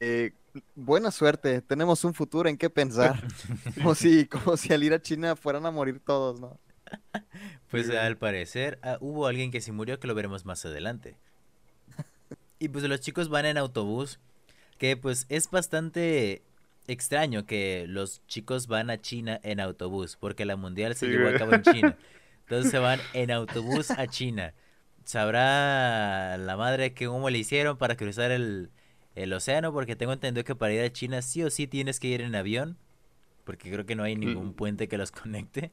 S3: eh, buena suerte, tenemos un futuro en qué pensar. (laughs) como si, como si al ir a China fueran a morir todos, ¿no? (laughs)
S1: Pues al parecer ah, hubo alguien que se murió que lo veremos más adelante. (laughs) Y pues los chicos van en autobús, que pues es bastante extraño que los chicos van a China en autobús, porque la mundial se llevó a cabo en China. Entonces se van en autobús a China. Sabrá la madre que cómo le hicieron para cruzar el, el océano, porque tengo entendido que para ir a China sí o sí tienes que ir en avión, porque creo que no hay ningún mm. puente que los conecte.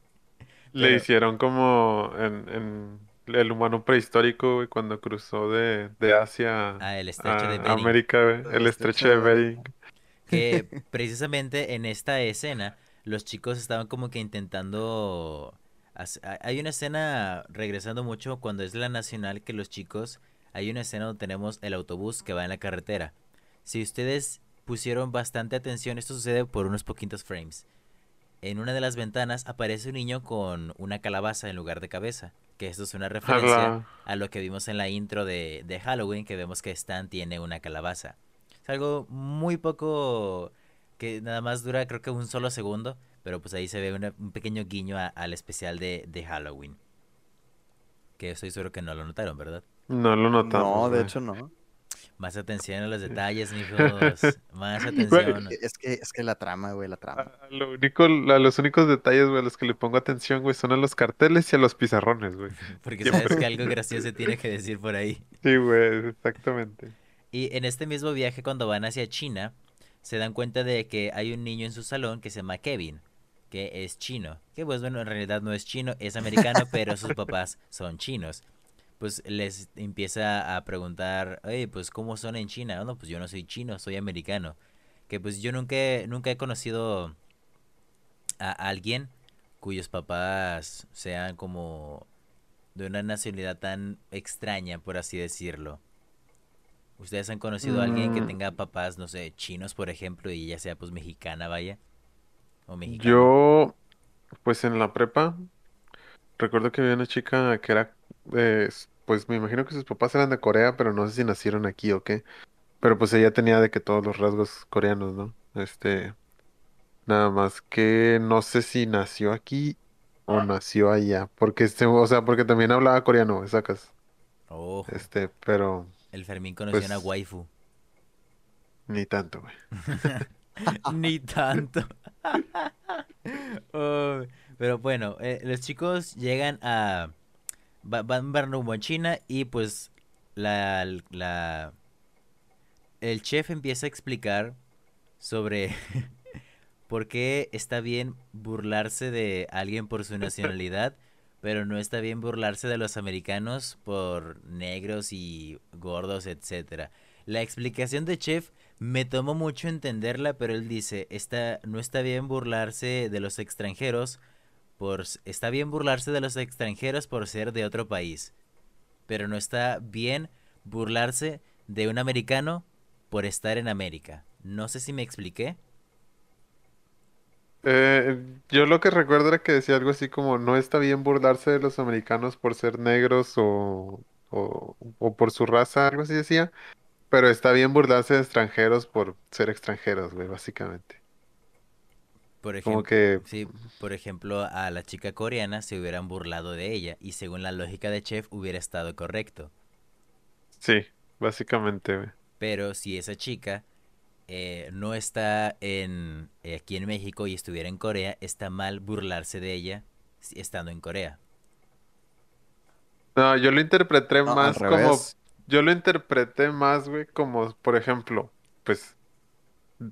S2: Le hicieron como en, el humano prehistórico, cuando cruzó de, Asia
S1: ah, el estrecho
S2: a
S1: de
S2: América, el, estrecho, de Bering.
S1: Que precisamente en esta escena los chicos estaban como que intentando... Hay una escena, regresando mucho, cuando es la nacional, que los chicos... Hay una escena donde tenemos el autobús que va en la carretera. Si ustedes pusieron bastante atención, esto sucede por unos poquitos frames en una de las ventanas aparece un niño con una calabaza en lugar de cabeza. Que esto es una referencia a lo que vimos en la intro de, de, Halloween, que vemos que Stan tiene una calabaza. Es algo muy poco que nada más dura creo que un solo segundo, pero pues ahí se ve un pequeño guiño al especial de, de, Halloween. Que estoy seguro que no lo notaron, ¿verdad?
S2: No lo notamos.
S3: No, de hecho no.
S1: Más atención a los detalles, mijos. Más atención.
S3: es, que, es que la trama, güey, la trama.
S2: A, lo único, a los únicos detalles, güey, a los que le pongo atención, güey, son a los carteles y a los pizarrones, güey. (laughs)
S1: Porque sabes que algo gracioso tiene que decir por ahí.
S2: Sí, güey, exactamente.
S1: Y en este mismo viaje, cuando van hacia China, se dan cuenta de que hay un niño en su salón que se llama Kevin, que es chino. Que pues bueno, en realidad no es chino, es americano, (laughs) pero sus papás son chinos pues les empieza a preguntar, oye, pues ¿cómo son en China? No, pues yo no soy chino, soy americano. Que pues yo nunca, nunca he conocido a alguien cuyos papás sean como de una nacionalidad tan extraña, por así decirlo. ¿Ustedes han conocido a alguien que mm. tenga papás, no sé, chinos, por ejemplo, y ya sea pues mexicana, vaya?
S2: O. Yo, pues en la prepa, recuerdo que había una chica que era, pues me imagino que sus papás eran de Corea, pero no sé si nacieron aquí o qué. Pero pues ella tenía de que todos los rasgos coreanos, ¿no? Este, nada más que no sé si nació aquí o nació allá, porque este, o sea, porque también hablaba coreano, sacas. Oh. Este, pero
S1: el Fermín conoció pues, a waifu.
S2: Ni tanto, güey. (laughs)
S1: ni tanto. Pero bueno, eh, los chicos llegan a... van rumbo a China y pues la, la... El chef empieza a explicar sobre (laughs) por qué está bien burlarse de alguien por su nacionalidad pero no está bien burlarse de los americanos por negros y gordos, etcétera. La explicación de Chef me tomó mucho entenderla, pero él dice, está, no está bien burlarse de los extranjeros por está bien burlarse de los extranjeros por ser de otro país, pero no está bien burlarse de un americano por estar en América. No sé si me expliqué.
S2: Eh, yo lo que recuerdo era que decía algo así como no está bien burlarse de los americanos por ser negros o, o, por su raza, algo así decía, pero está bien burlarse de extranjeros por ser extranjeros, güey, básicamente.
S1: Por ejemplo, que... sí, por ejemplo, a la chica coreana se hubieran burlado de ella y según la lógica de Chef hubiera estado correcto.
S2: Sí, básicamente, güey.
S1: Pero si esa chica eh, no está en, eh, aquí en México y estuviera en Corea, está mal burlarse de ella estando en Corea.
S2: No, yo lo interpreté más como... Yo lo interpreté más, güey, como, por ejemplo, pues,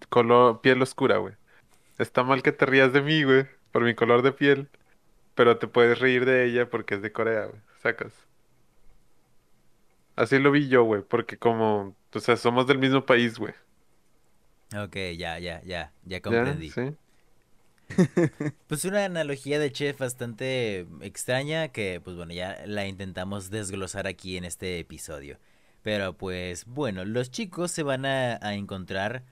S2: color, piel oscura, güey. Está mal que te rías de mí, güey, por mi color de piel, pero te puedes reír de ella porque es de Corea, güey. Sacas. Así lo vi yo, güey, porque como, o sea, somos del mismo país, güey.
S1: Ok, ya, ya, ya, ya comprendí. Pues una analogía de chef bastante extraña que, pues bueno, ya la intentamos desglosar aquí en este episodio. Pero pues bueno, los chicos se van a, encontrar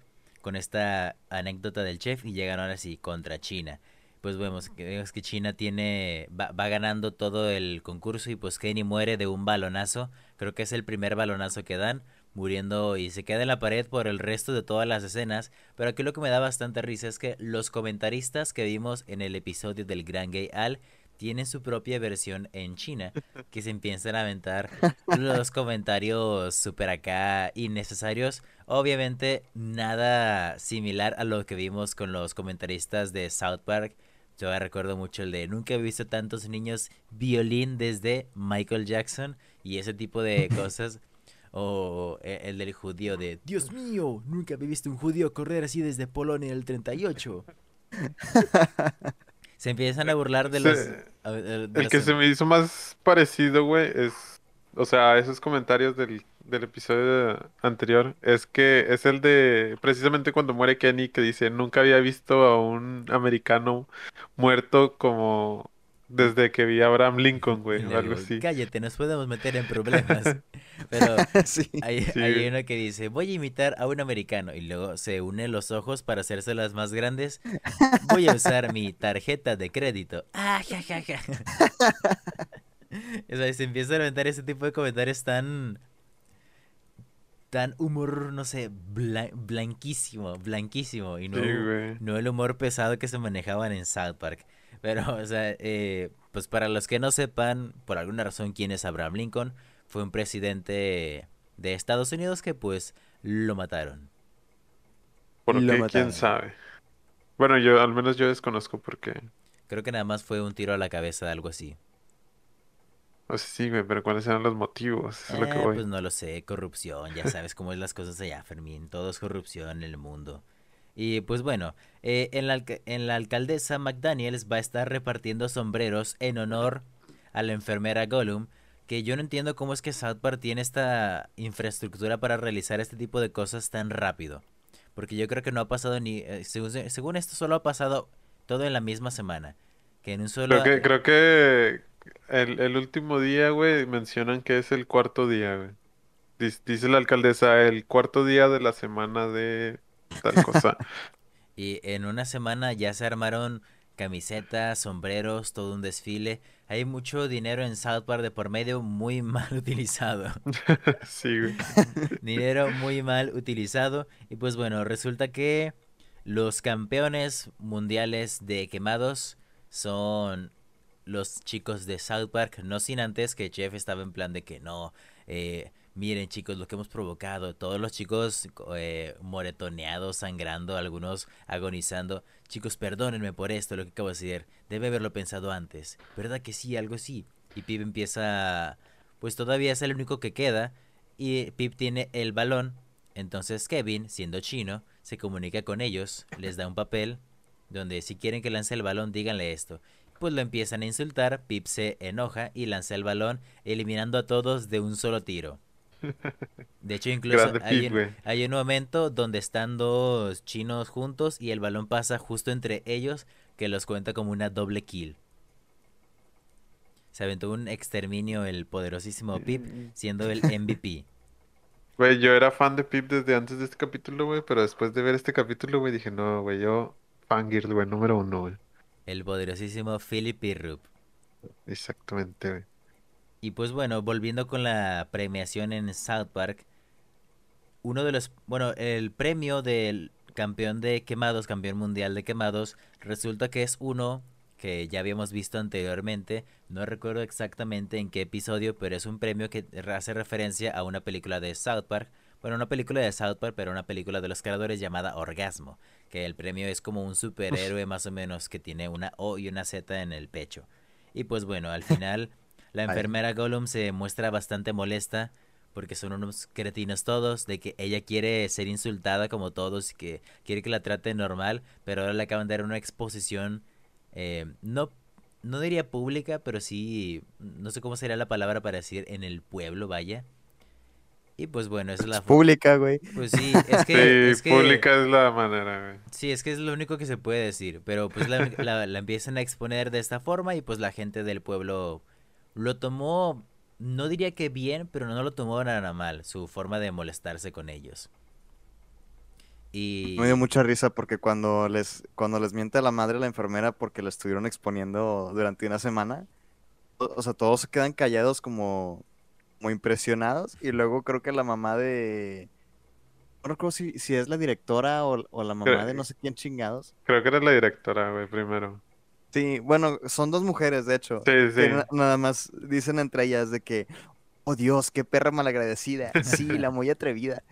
S1: con esta anécdota del chef y llegan ahora sí contra China. Pues vemos que, que China tiene va, va, ganando todo el concurso y pues Kenny muere de un balonazo. Creo que es el primer balonazo que dan muriendo y se queda en la pared por el resto de todas las escenas. Pero aquí lo que me da bastante risa es que los comentaristas que vimos en el episodio del Gran Gay Al tienen su propia versión en China, (laughs) que se empiezan a aventar los comentarios super acá innecesarios. Obviamente nada similar a lo que vimos con los comentaristas de South Park. Yo recuerdo mucho el de nunca he visto tantos niños violín desde Michael Jackson y ese tipo de (laughs) cosas. O e, el del judío de, Dios mío, nunca había visto un judío correr así desde Polonia en el 38. (laughs) se empiezan a burlar de los...
S2: el que se me hizo más parecido, güey, es... O sea, esos comentarios del, del episodio anterior, es que es el de precisamente cuando muere Kenny, que dice, nunca había visto a un americano muerto como desde que vi a Abraham Lincoln, güey, o algo así.
S1: Cállate, nos podemos meter en problemas. (laughs) Pero (laughs) hay, uno que dice, voy a imitar a un americano. Y luego se une los ojos para hacerse las más grandes. Voy a usar mi tarjeta de crédito. (laughs) Ah, ja, ja, ja. o sea, se empieza a inventar ese tipo de comentarios tan... Tan humor, no sé, blanquísimo, blanquísimo. Y no, no el humor pesado que se manejaban en South Park. Pero, o sea, eh, pues para los que no sepan, por alguna razón, quién es Abraham Lincoln, fue un presidente de Estados Unidos que pues lo mataron.
S2: ¿Por qué? ¿Quién sabe? Bueno, yo al menos yo desconozco por qué.
S1: Creo que nada más fue un tiro a la cabeza, algo así.
S2: O sea, sí, pero ¿cuáles eran los motivos?
S1: es lo que eh, voy. Pues no lo sé, corrupción, ya sabes cómo es las cosas allá, Fermín. Todo es corrupción en el mundo. Y pues bueno, eh, en, la, en la alcaldesa McDaniels va a estar repartiendo sombreros en honor a la enfermera Gollum, que yo no entiendo cómo es que South Park tiene esta infraestructura para realizar este tipo de cosas tan rápido. Porque yo creo que no ha pasado ni... Eh, según, esto solo ha pasado todo en la misma semana. Que en un solo...
S2: Creo que, creo que el, el último día, güey, mencionan que es el cuarto día, güey. Dice, dice la alcaldesa, el cuarto día de la semana de tal cosa. (laughs)
S1: Y en una semana ya se armaron camisetas, sombreros, todo un desfile. Hay mucho dinero en South Park de por medio muy (laughs) mal utilizado. (laughs)
S2: Sí, güey.
S1: Dinero muy mal utilizado. Y pues bueno, resulta que los campeones mundiales de quemados son los chicos de South Park. No sin antes que Jeff estaba en plan de que no. eh, miren chicos lo que hemos provocado. Todos los chicos eh, moretoneados, sangrando, algunos agonizando. Chicos, perdónenme por esto, lo que acabo de decir. Debe haberlo pensado antes. ¿Verdad que sí? Algo sí. Y Pip empieza... Pues todavía es el único que queda. Y Pip tiene el balón. Entonces Kevin, siendo chino, se comunica con ellos, les da un papel donde si quieren que lance el balón, díganle esto. Pues lo empiezan a insultar, Pip se enoja y lanza el balón, eliminando a todos de un solo tiro. De hecho, incluso hay,
S2: Pip,
S1: un-
S2: güey.
S1: hay un momento donde están dos chinos juntos y el balón pasa justo entre ellos, que los cuenta como una doble kill. Se aventó un exterminio el poderosísimo Pip, siendo el MVP. (laughs)
S2: Güey, yo era fan de Pip desde antes de este capítulo, güey, pero después de ver este capítulo, güey, dije, no, güey, yo fangirl, güey, número uno, güey.
S1: El poderosísimo Philip Pirrup.
S2: Exactamente, güey.
S1: Y pues bueno, volviendo con la premiación en South Park, uno de los, bueno, el premio del campeón de quemados, campeón mundial de quemados, resulta que es uno que ya habíamos visto anteriormente, no recuerdo exactamente en qué episodio, pero es un premio que hace referencia a una película de South Park, bueno, una película de South Park, pero una película de los creadores llamada Orgasmo, que el premio es como un superhéroe más o menos que tiene una O y una Z en el pecho. Y pues bueno, al final (laughs) la enfermera Gollum se muestra bastante molesta porque son unos cretinos todos, de que ella quiere ser insultada como todos y que quiere que la traten normal, pero ahora le acaban de dar una exposición, eh, no, no diría pública, pero sí, no sé cómo sería la palabra para decir en el pueblo, vaya. Y pues bueno, esa es la...
S3: Pública, güey.
S1: Pues sí, es que... (laughs)
S2: Sí,
S1: es que-
S2: pública es la manera, güey.
S1: Sí, es que es lo único que se puede decir, pero pues la, la- la empiezan a exponer de esta forma y pues la gente del pueblo lo tomó, no diría que bien, pero no lo tomó nada mal, su forma de molestarse con ellos. Y
S3: Me dio mucha risa porque cuando les, cuando les miente a la madre la enfermera porque la estuvieron exponiendo durante una semana, o, o sea, todos se quedan callados como, como impresionados y luego creo que la mamá de... No recuerdo si, si es la directora o, o la mamá
S2: Creo-
S3: de no sé quién chingados.
S2: Creo que era la directora, güey, primero.
S3: Sí, bueno, son dos mujeres, de hecho.
S2: Sí, sí.
S3: na- nada más dicen entre ellas de que, oh Dios, qué perra malagradecida. Sí, (laughs) la muy atrevida.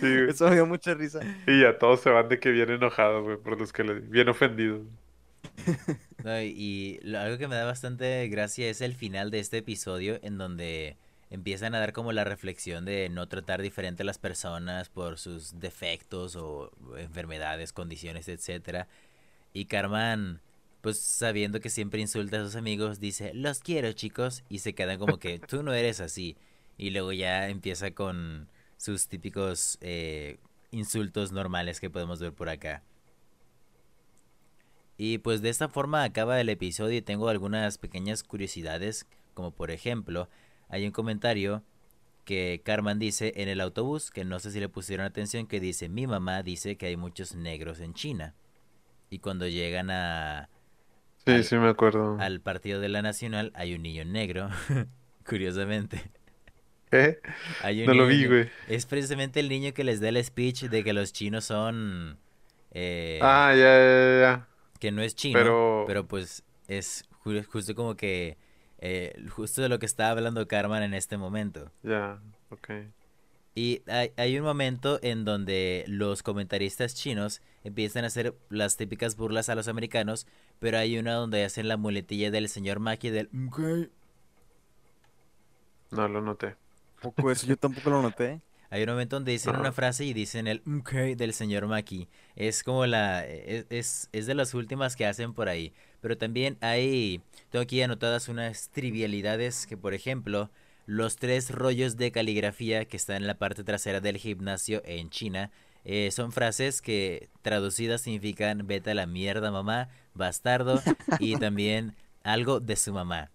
S2: Sí, güey.
S3: Eso me dio mucha risa.
S2: Y ya todos se van de que bien enojados, güey, por los que le... Bien ofendidos. (laughs)
S1: No, y- y lo- algo que me da bastante gracia es el final de este episodio en donde empiezan a dar como la reflexión de no tratar diferente a las personas por sus defectos o enfermedades, condiciones, etcétera. Y Carmen, pues sabiendo que siempre insulta a sus amigos, dice, los quiero chicos, y se quedan como que tú no eres así. Y luego ya empieza con sus típicos eh, insultos normales que podemos ver por acá. Y pues de esta forma acaba el episodio y tengo algunas pequeñas curiosidades, como por ejemplo, hay un comentario que Carmen dice en el autobús, que no sé si le pusieron atención, que dice, mi mamá dice que hay muchos negros en China. Y cuando llegan a,
S2: Sí,
S1: Al-
S2: sí me acuerdo.
S1: al partido de la Nacional hay un niño negro, (laughs) curiosamente. Un
S2: No lo vi, güey.
S1: Es precisamente el niño que les da el speech de que los chinos son... eh,
S2: Ah, ya, ya, ya.
S1: que no es chino,
S2: Pero-
S1: pero, pues es ju- justo como que eh, justo de lo que está hablando Carmen en este momento.
S2: Ya, ok.
S1: Y hay, hay un momento en donde los comentaristas chinos empiezan a hacer las típicas burlas a los americanos, pero hay una donde hacen la muletilla del señor Maki del "Ok".
S2: No lo noté.
S3: Poco eso, yo tampoco lo noté.
S1: Hay un momento donde dicen una frase y dicen el "Ok" del señor Maki. Es como la... Es, es, es de las últimas que hacen por ahí. Pero también hay... Tengo aquí anotadas unas trivialidades que, por ejemplo, los tres rollos de caligrafía que están en la parte trasera del gimnasio en China Eh, son frases que traducidas significan vete a la mierda mamá, bastardo (laughs) y también algo de su mamá.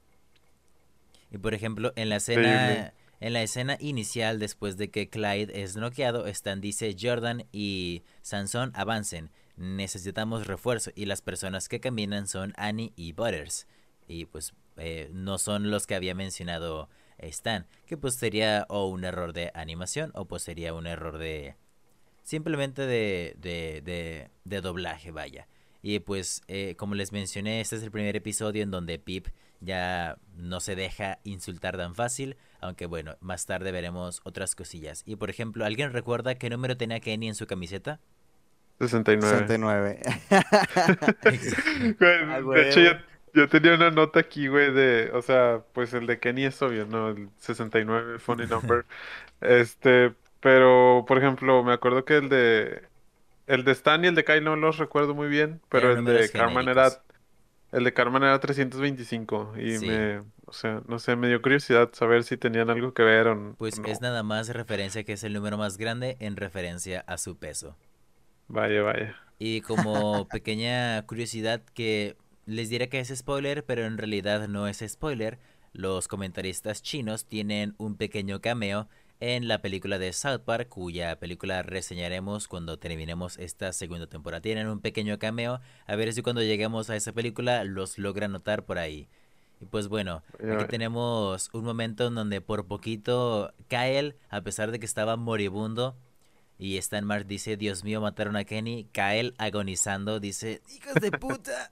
S1: Y por ejemplo, en la escena en la escena inicial después de que Clyde es noqueado, están dice Jordan y Sansón avancen. Necesitamos refuerzo y las personas que caminan son Annie y Butters. Y pues eh, no son los que había mencionado Stan, que pues sería o un error de animación o pues sería un error de, Simplemente de, de, de, doblaje, vaya. Y pues, eh, como les mencioné, este es el primer episodio en donde Pip ya no se deja insultar tan fácil. Aunque bueno, más tarde veremos otras cosillas. Y por ejemplo, ¿alguien recuerda qué número tenía Kenny en su camiseta?
S2: 69.
S3: 69. (laughs)
S2: de hecho, yo, yo, tenía una nota aquí, güey, de. O sea, pues el de Kenny es obvio, ¿no? El 69, funny number. (laughs) este, pero, por ejemplo, me acuerdo que el de. El de Stan y el de Kyle no los recuerdo muy bien, pero el de Carmen era. El de Carmen era 325 y me, o sea, no sé, me dio curiosidad saber si tenían algo que ver o
S1: Pues es nada más referencia que es el número más grande en referencia a su peso.
S2: Vaya, vaya.
S1: Y como (laughs) pequeña curiosidad que les diré que es spoiler, pero en realidad no es spoiler, los comentaristas chinos tienen un pequeño cameo en la película de South Park, cuya película reseñaremos cuando terminemos esta segunda temporada. Tienen un pequeño cameo, a ver si cuando lleguemos a esa película los logra notar por ahí. Y pues bueno, aquí tenemos un momento en donde por poquito Kyle, a pesar de que estaba moribundo, y Stan Mark dice, Dios mío, mataron a Kenny, Kyle agonizando dice, hijos de (laughs) puta.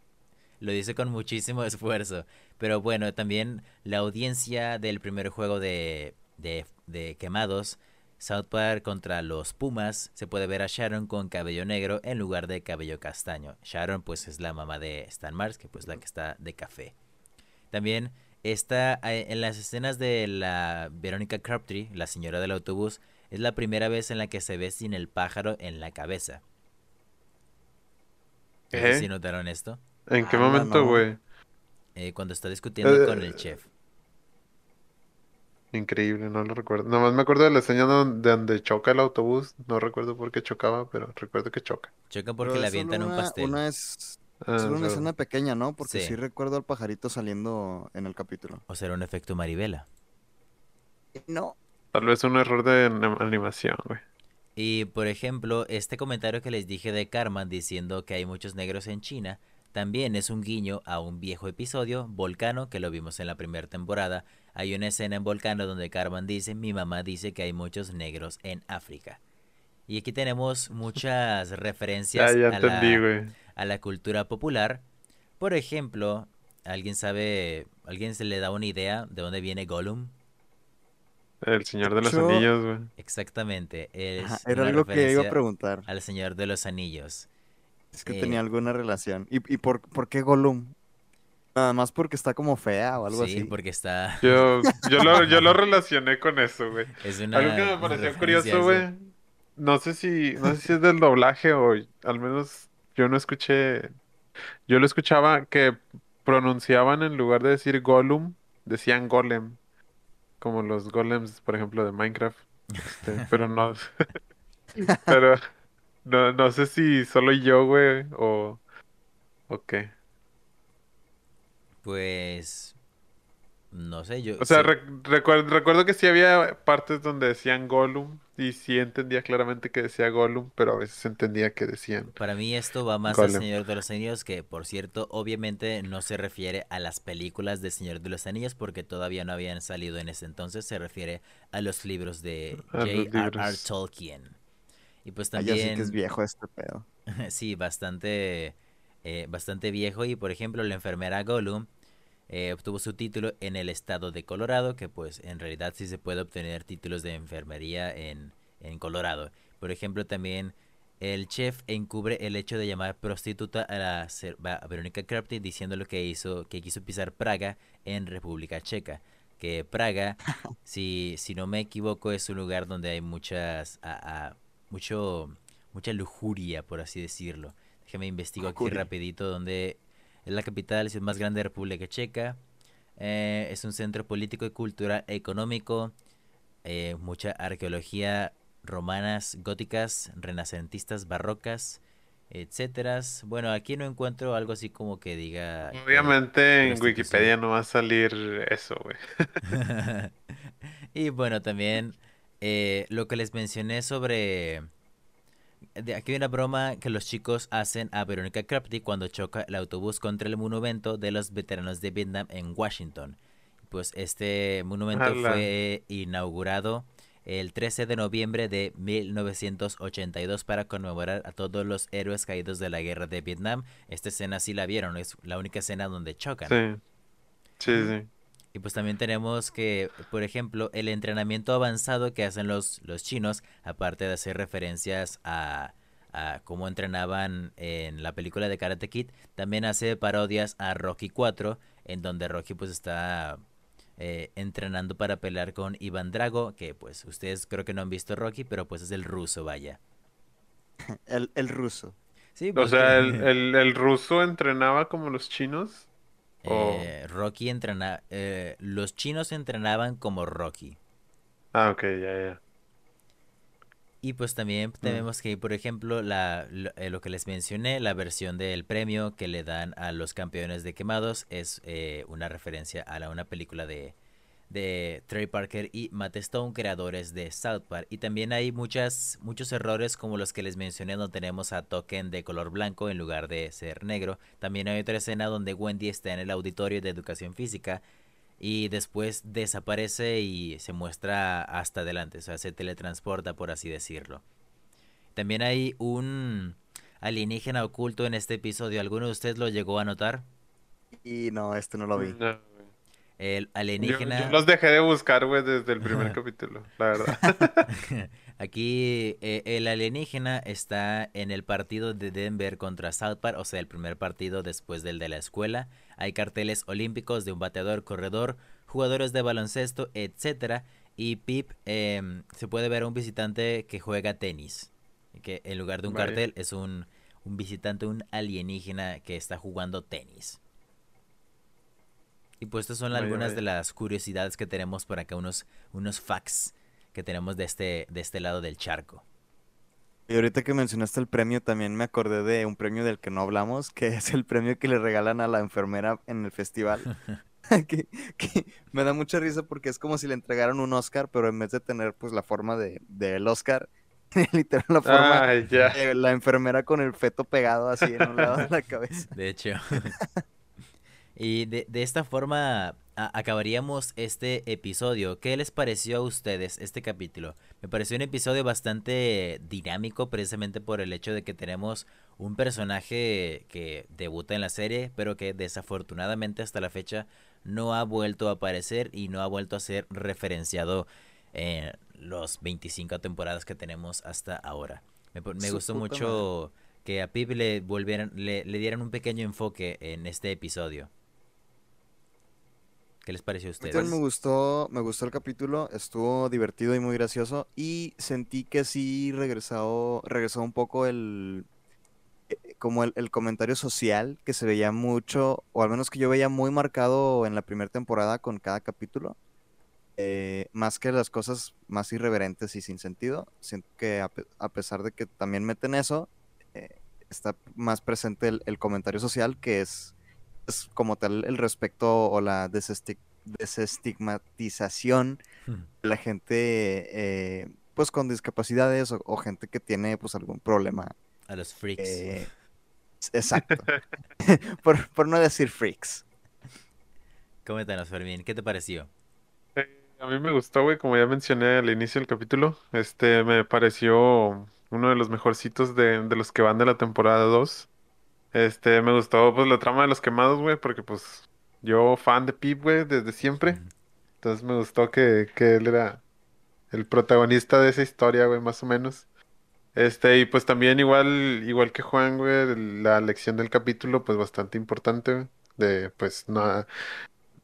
S1: Lo dice con muchísimo esfuerzo. Pero bueno, también la audiencia del primer juego de de, quemados, South Park contra los Pumas, se puede ver a Sharon con cabello negro en lugar de cabello castaño. Sharon pues es la mamá de Stan Mars, que pues la que está de café. También está eh, en las escenas de la Verónica Crabtree, la señora del autobús, es la primera vez en la que se ve sin el pájaro en la cabeza. ¿Eh? ¿Sí notaron esto?
S2: ¿En qué momento, güey?
S1: Eh, cuando está discutiendo con el chef.
S2: Increíble, no lo recuerdo. Nomás me acuerdo de la escena donde, donde choca el autobús. No recuerdo por qué chocaba, pero recuerdo que choca.
S1: Choca porque le avientan un pastel.
S3: Una es ah, solo una escena pequeña, ¿no? Porque sí. recuerdo al pajarito saliendo en el capítulo.
S1: O será un efecto Maribela.
S3: No.
S2: Tal vez un error de animación, güey.
S1: Y por ejemplo, este comentario que les dije de Karma diciendo que hay muchos negros en China, también es un guiño a un viejo episodio, Volcano, que lo vimos en la primera temporada, hay una escena en Volcano donde Carmen dice, mi mamá dice que hay muchos negros en África. Y aquí tenemos muchas (laughs) referencias a, la, a, la, cultura popular. Por ejemplo, ¿alguien sabe, alguien se le da una idea de dónde viene Gollum?
S2: El Señor de los Anillos, güey.
S1: Exactamente. Es
S3: era algo que iba a preguntar.
S1: Al Señor de los Anillos.
S3: Es que tenía eh, alguna relación. ¿Y, y por, por, qué Gollum? Nada más porque está como fea o algo así. Sí,
S1: porque está. (laughs)
S2: Yo, yo, lo, yo lo relacioné con eso, güey. (laughs) Es una algo que me pareció curioso, güey. No sé si, no sé si es del doblaje o al menos yo no escuché. Yo lo escuchaba que pronunciaban en lugar de decir Gollum, decían Golem. Como los golems, por ejemplo, de Minecraft. Este, (laughs) pero no. pero no, no sé si solo yo, güey, o. o qué.
S1: Pues no sé, yo...
S2: O sea, recuerdo, recuerdo que sí había partes donde decían Gollum y sí entendía claramente que decía Gollum, pero a veces entendía que decían...
S1: Para mí esto va más al Señor de los Anillos, que por cierto, obviamente no se refiere a las películas de Señor de los Anillos porque todavía no habían salido en ese entonces, se refiere a los libros de J.R.R. Tolkien. Y pues también...
S3: sí que es viejo este pedo. (laughs)
S1: sí, bastante eh, bastante viejo y por ejemplo la enfermera Gollum eh, obtuvo su título en el estado de Colorado, que pues en realidad sí se puede obtener títulos de enfermería en, en Colorado. Por ejemplo también el chef encubre el hecho de llamar prostituta a, la, a Verónica Krapty diciendo lo que hizo, que quiso pisar Praga en República Checa. Que Praga, (laughs) si, si no me equivoco, es un lugar donde hay muchas, a, mucho, mucha lujuria, por así decirlo. Déjame investigo aquí rapidito donde es la capital, es más grande de República Checa. Eh, es un centro político y cultural económico. Eh, mucha arqueología romanas, góticas, renacentistas, barrocas, etcétera. Bueno, aquí no encuentro algo así como que diga...
S2: eh, Obviamente en Wikipedia no va a salir eso, güey. (laughs)
S1: y bueno, también eh, lo que les mencioné sobre... De aquí hay una broma que los chicos hacen a Verónica Crafty cuando choca el autobús contra el monumento de los veteranos de Vietnam en Washington. Pues este monumento fue inaugurado el 13 de noviembre de 1982 para conmemorar a todos los héroes caídos de la guerra de Vietnam. Esta escena sí la vieron, es la única escena donde chocan.
S2: Sí, sí, sí.
S1: Y pues también tenemos que, por ejemplo, el entrenamiento avanzado que hacen los, los chinos, aparte de hacer referencias a, a cómo entrenaban en la película de Karate Kid, también hace parodias a Rocky 4, en donde Rocky pues está eh, entrenando para pelear con Iván Drago, que pues ustedes creo que no han visto Rocky, pero pues es el ruso, vaya. (laughs)
S3: El, el ruso.
S1: Sí,
S2: O sea, el, (laughs) el, el ruso entrenaba como los chinos. O-
S1: eh, Rocky entrena... eh, los chinos entrenaban como Rocky.
S2: Ah, ok, ya, ya.
S1: Y pues también tenemos que, por ejemplo, la, lo, eh, lo que les mencioné, la versión del premio que le dan a los campeones de quemados es eh, una referencia a la, una película de, de Trey Parker y Matt Stone, creadores de South Park. Y también hay muchas, muchos errores como los que les mencioné, donde tenemos a Token de color blanco en lugar de ser negro. También hay otra escena donde Wendy está en el auditorio de educación física y después desaparece y se muestra hasta adelante, o sea, se teletransporta por así decirlo. También hay un alienígena oculto en este episodio, ¿alguno de ustedes lo llegó a notar?
S3: Y no, este no lo vi.
S2: No.
S1: El alienígena...
S2: yo los dejé de buscar, güey, desde el primer (laughs) capítulo, la verdad. (laughs)
S1: Aquí eh, el alienígena está en el partido de Denver contra South Park, o sea, el primer partido después del de la escuela. Hay carteles olímpicos de un bateador, corredor, jugadores de baloncesto, etcétera. Y Pip em, se puede ver a un visitante que juega tenis. Que en lugar de un
S2: Vaya.
S1: cartel es un, un visitante, un alienígena que está jugando tenis. Y pues estas son
S2: Vaya,
S1: algunas
S2: vaya.
S1: de las curiosidades que tenemos por acá, unos, unos facts que tenemos de este, de este lado del charco.
S3: Y ahorita que mencionaste el premio, también me acordé de un premio del que no hablamos, que es el premio que le regalan a la enfermera en el festival. (laughs) (laughs) que, que me da mucha risa porque es como si le entregaran un Oscar, pero en vez de tener pues la forma de del Oscar, (laughs) literal la forma de la enfermera con el feto pegado así en un lado de la cabeza.
S1: De hecho. Y de, de esta forma a- acabaríamos este episodio. ¿Qué les pareció a ustedes este capítulo? Me pareció un episodio bastante dinámico precisamente por el hecho de que tenemos un personaje que debuta en la serie, pero que desafortunadamente hasta la fecha no ha vuelto a aparecer y no ha vuelto a ser referenciado en los 25 temporadas que tenemos hasta ahora. Me, me gustó mucho que a Pip le volvieran, le, le dieran un pequeño enfoque en este episodio. ¿Qué les pareció a ustedes?
S3: me gustó, me gustó el capítulo, estuvo divertido y muy gracioso y sentí que sí regresó, regresó un poco el eh, como el, el comentario social que se veía mucho, o al menos que yo veía muy marcado en la primera temporada con cada capítulo. eh, más que las cosas más irreverentes y sin sentido, siento que a, pe- a pesar de que también meten eso, eh, está más presente el, el comentario social que es, es como tal el respeto o la desesti- desestigmatización de la gente eh, pues con discapacidades o, o gente que tiene pues algún problema.
S1: A los freaks.
S3: eh, exacto. (laughs) por, por no decir freaks.
S1: Coméntanos, Fermín, ¿qué te pareció?
S2: Eh, A mí me gustó, güey, como ya mencioné al inicio del capítulo, este me pareció uno de los mejorcitos de, de los que van de la temporada 2. Este, me gustó pues la trama de los quemados, güey, porque pues yo fan de Pip, güey, desde siempre. Entonces me gustó que, que él era el protagonista de esa historia, güey, más o menos. Este, y pues también igual, igual que Juan, güey, la lección del capítulo, pues bastante importante, güey, de pues no,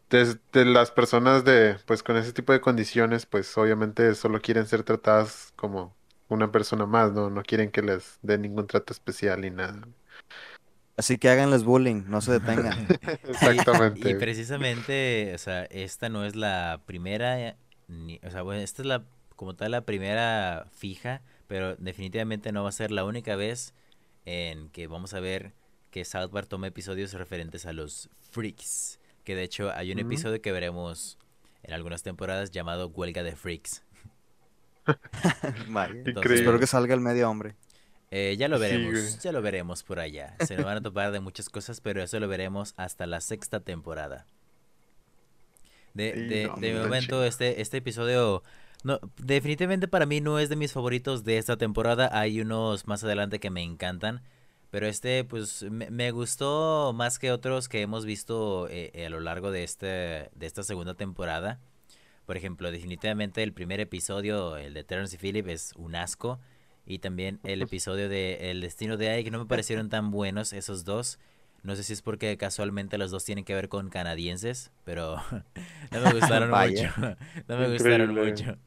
S2: de, de las personas de, pues con ese tipo de condiciones, pues obviamente solo quieren ser tratadas como una persona más, ¿no? No quieren que les den ningún trato especial ni nada.
S3: Así que háganles bullying, no se detengan. (laughs) (laughs)
S2: Exactamente.
S1: Y precisamente, o sea, esta no es la primera, ni- o sea, bueno, esta es la como tal la primera fija, pero definitivamente no va a ser la única vez en que vamos a ver que South Park toma episodios referentes a los freaks. Que de hecho hay un episodio que veremos en algunas temporadas llamado Huelga de Freaks. (laughs)
S3: espero que salga el medio hombre.
S1: Eh, ya lo veremos, ya lo veremos por allá. Se nos van a topar de muchas cosas, pero eso lo veremos hasta la sexta temporada. De, de, momento, este, este episodio no, definitivamente para mí no es de mis favoritos de esta temporada. Hay unos más adelante que me encantan. Pero este, pues, me, gustó más que otros que hemos visto eh, eh, a lo largo de, este, de esta segunda temporada. Por ejemplo, definitivamente el primer episodio, el de Terrence y Phillip, es un asco. Y también el episodio de El Destino de Ike, no me parecieron tan buenos esos dos. No sé si es porque casualmente los dos tienen que ver con canadienses, pero (laughs) no me gustaron (laughs) mucho. (laughs) no me gustaron mucho.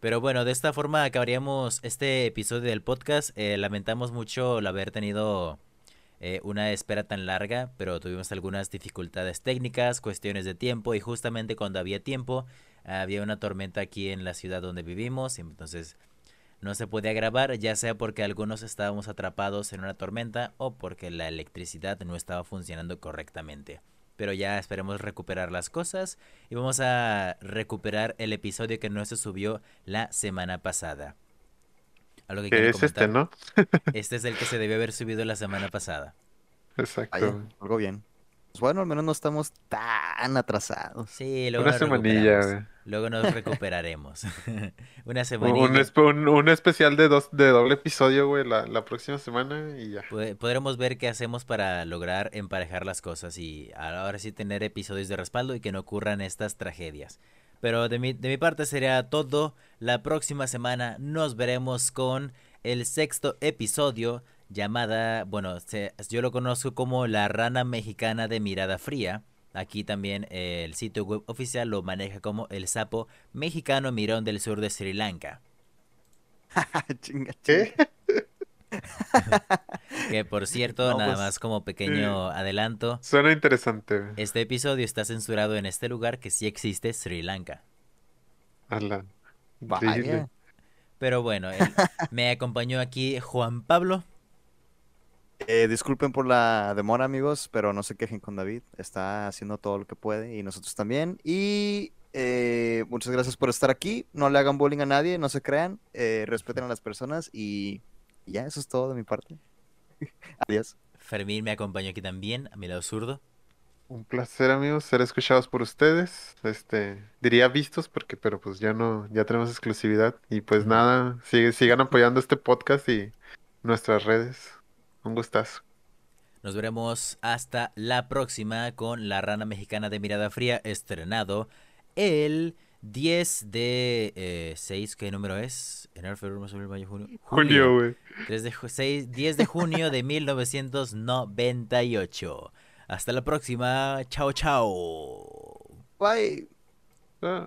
S1: Pero bueno, de esta forma acabaríamos este episodio del podcast. Eh, lamentamos mucho el haber tenido eh, una espera tan larga, pero tuvimos algunas dificultades técnicas, cuestiones de tiempo y justamente cuando había tiempo había una tormenta aquí en la ciudad donde vivimos y entonces no se podía grabar, ya sea porque algunos estábamos atrapados en una tormenta o porque la electricidad no estaba funcionando correctamente pero ya esperemos recuperar las cosas y vamos a recuperar el episodio que no se subió la semana pasada.
S2: ¿Algo que es este, ¿no? (laughs)
S1: este es el que se debió haber subido la semana pasada.
S3: Exacto. algo bien. Pues bueno, al menos no estamos tan atrasados.
S1: Sí, luego Una semanilla, Luego nos recuperaremos. (laughs) Una
S2: semanilla. Un, especial de dos de doble episodio, güey, la, próxima semana y ya.
S1: Podremos ver qué hacemos para lograr emparejar las cosas y ahora sí tener episodios de respaldo y que no ocurran estas tragedias. Pero de mi, de mi parte sería todo. La próxima semana nos veremos con el sexto episodio llamada, bueno, yo lo conozco como la rana mexicana de mirada fría. Aquí también eh, el sitio web oficial lo maneja como el sapo mexicano mirón del sur de Sri Lanka. (laughs) (laughs) que por cierto, nada pues, más como pequeño adelanto.
S2: Suena interesante.
S1: Este episodio está censurado en este lugar que sí existe Sri Lanka. Pero bueno, me acompañó aquí Juan Pablo.
S3: Eh, disculpen por la demora, amigos, pero no se quejen con David. Está haciendo todo lo que puede y nosotros también. Y eh, muchas gracias por estar aquí. No le hagan bullying a nadie, no se crean. Eh, respeten a las personas y, ya, eso es todo de mi parte. (laughs) Adiós.
S1: Fermín me acompañó aquí también, a mi lado zurdo.
S2: Un placer, amigos, ser escuchados por ustedes. Este, diría vistos porque, pero pues ya no, ya tenemos exclusividad. Y pues nada, sigan apoyando este podcast y nuestras redes. Un gustazo.
S1: Nos veremos hasta la próxima con La Rana Mexicana de Mirada Fría, estrenado el 10 de eh, 6, ¿qué número es? Enero, febrero, marzo, mayo, junio.
S2: Junio, güey.
S1: 10 de junio de 1998. Hasta la próxima. Chao, chao.
S3: Bye. Ah.